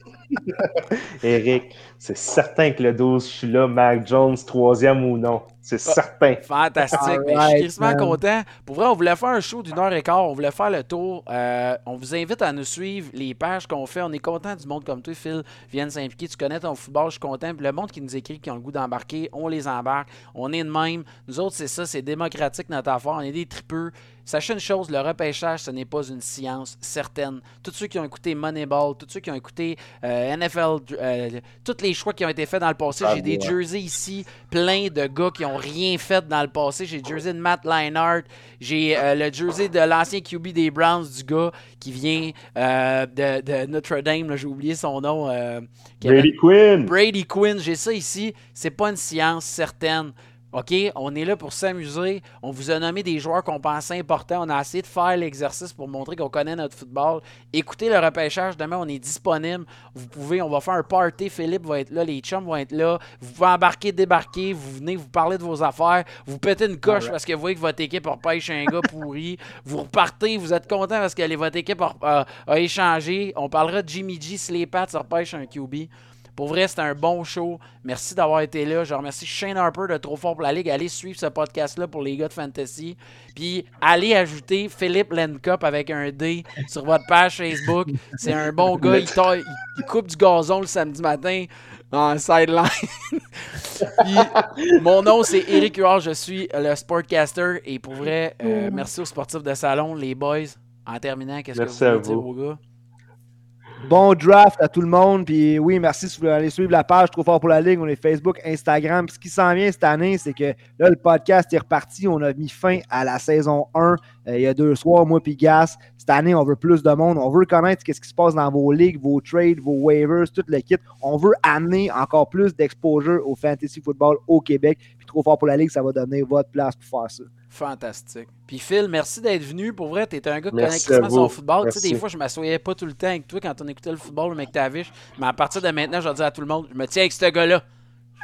Eric, c'est certain que le 12, je suis là, Mac Jones, troisième ou non. C'est certain. Fantastique. Mais je suis man. content. Pour vrai, on voulait faire un show d'une heure et quart. On voulait faire le tour. Euh, on vous invite à nous suivre les pages qu'on fait. On est content du monde comme toi, Phil, vienne s'impliquer. Tu connais ton football, je suis content. Puis le monde qui nous écrit, qui ont le goût d'embarquer, on les embarque. On est de même. Nous autres, c'est ça, c'est démocratique notre affaire. On est des tripeux. Sachez une chose, le repêchage, ce n'est pas une science certaine. Tous ceux qui ont écouté Moneyball, tous ceux qui ont écouté euh, NFL, euh, tous les choix qui ont été faits dans le passé, Ah, j'ai des jerseys ici, plein de gars qui ont rien fait dans le passé. J'ai le jersey de Matt Leinart, j'ai euh, le jersey de l'ancien QB des Browns, du gars qui vient euh, de, de Notre-Dame, j'ai oublié son nom. euh, avait- Brady Quinn. Brady Quinn, j'ai ça ici. C'est pas une science certaine. OK, on est là pour s'amuser. On vous a nommé des joueurs qu'on pensait importants. On a essayé de faire l'exercice pour montrer qu'on connaît notre football. Écoutez le repêchage. Demain, on est disponible. Vous pouvez, on va faire un party. Philippe va être là, les chums vont être là. Vous pouvez embarquer, débarquer. Vous venez vous parler de vos affaires. Vous pétez une coche parce que vous voyez que votre équipe repêche un gars pourri. Vous repartez, vous êtes content parce que les- votre équipe a, a- a échangé. On parlera de Jimmy G si les Pats repêchent un QB. Pour vrai, c'était un bon show. Merci d'avoir été là. Je remercie Shane Harper de Trop Fort pour la Ligue. Allez suivre ce podcast-là pour les gars de Fantasy. Puis allez ajouter Philippe Lencup avec un D sur votre page Facebook. C'est un bon gars. Il, taille- il coupe du gazon le samedi matin en sideline. [LAUGHS] Mon nom, c'est Eric Huard. Je suis le sportcaster. Et pour vrai, euh, merci aux sportifs de salon, les boys. En terminant, qu'est-ce que vous voulez dire aux gars? Bon draft à tout le monde. Puis oui, merci si vous voulez aller suivre la page Trop fort pour la Ligue. On est Facebook, Instagram. Puis ce qui s'en vient cette année, c'est que là, le podcast est reparti. On a mis fin à la saison 1 euh, il y a deux soirs, moi puis Gas. Cette année, on veut plus de monde. On veut connaître ce qui se passe dans vos ligues, vos trades, vos waivers, tout le kit. On veut amener encore plus d'exposure au fantasy football au Québec. Trop fort pour la Ligue, ça va donner votre place pour faire ça. Fantastique. Puis Phil, merci d'être venu. Pour vrai, t'es un gars qui connaît son football. Tu sais, des fois, je m'assoyais pas tout le temps avec toi quand on écoutait le football, le McTavish. Mais à partir de maintenant, je vais dire à tout le monde, je me tiens avec ce gars-là.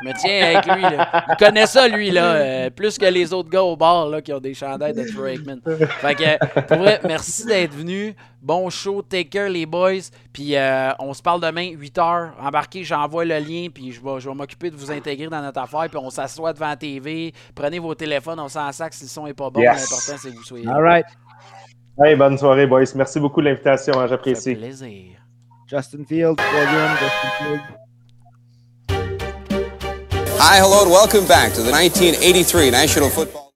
Je me tiens avec lui. Là. Il connaît ça, lui, là, euh, plus que les autres gars au bar là, qui ont des chandails de Troy Aikman. Fait que, pour vrai, merci d'être venu. Bon show, take care, les boys. Puis euh, on se parle demain, 8h. Embarquez, j'envoie le lien, puis je vais, je vais m'occuper de vous intégrer dans notre affaire. Puis on s'assoit devant la TV. Prenez vos téléphones, on s'en sac si le son est pas bon. Yes. L'important, c'est que vous soyez là. All right. Hey, bonne soirée, boys. Merci beaucoup de l'invitation. hein, Ça fait J'apprécie. plaisir. Justin Field, troisième. Justin Field. Hi, hello, and welcome back to the 1983 National Football.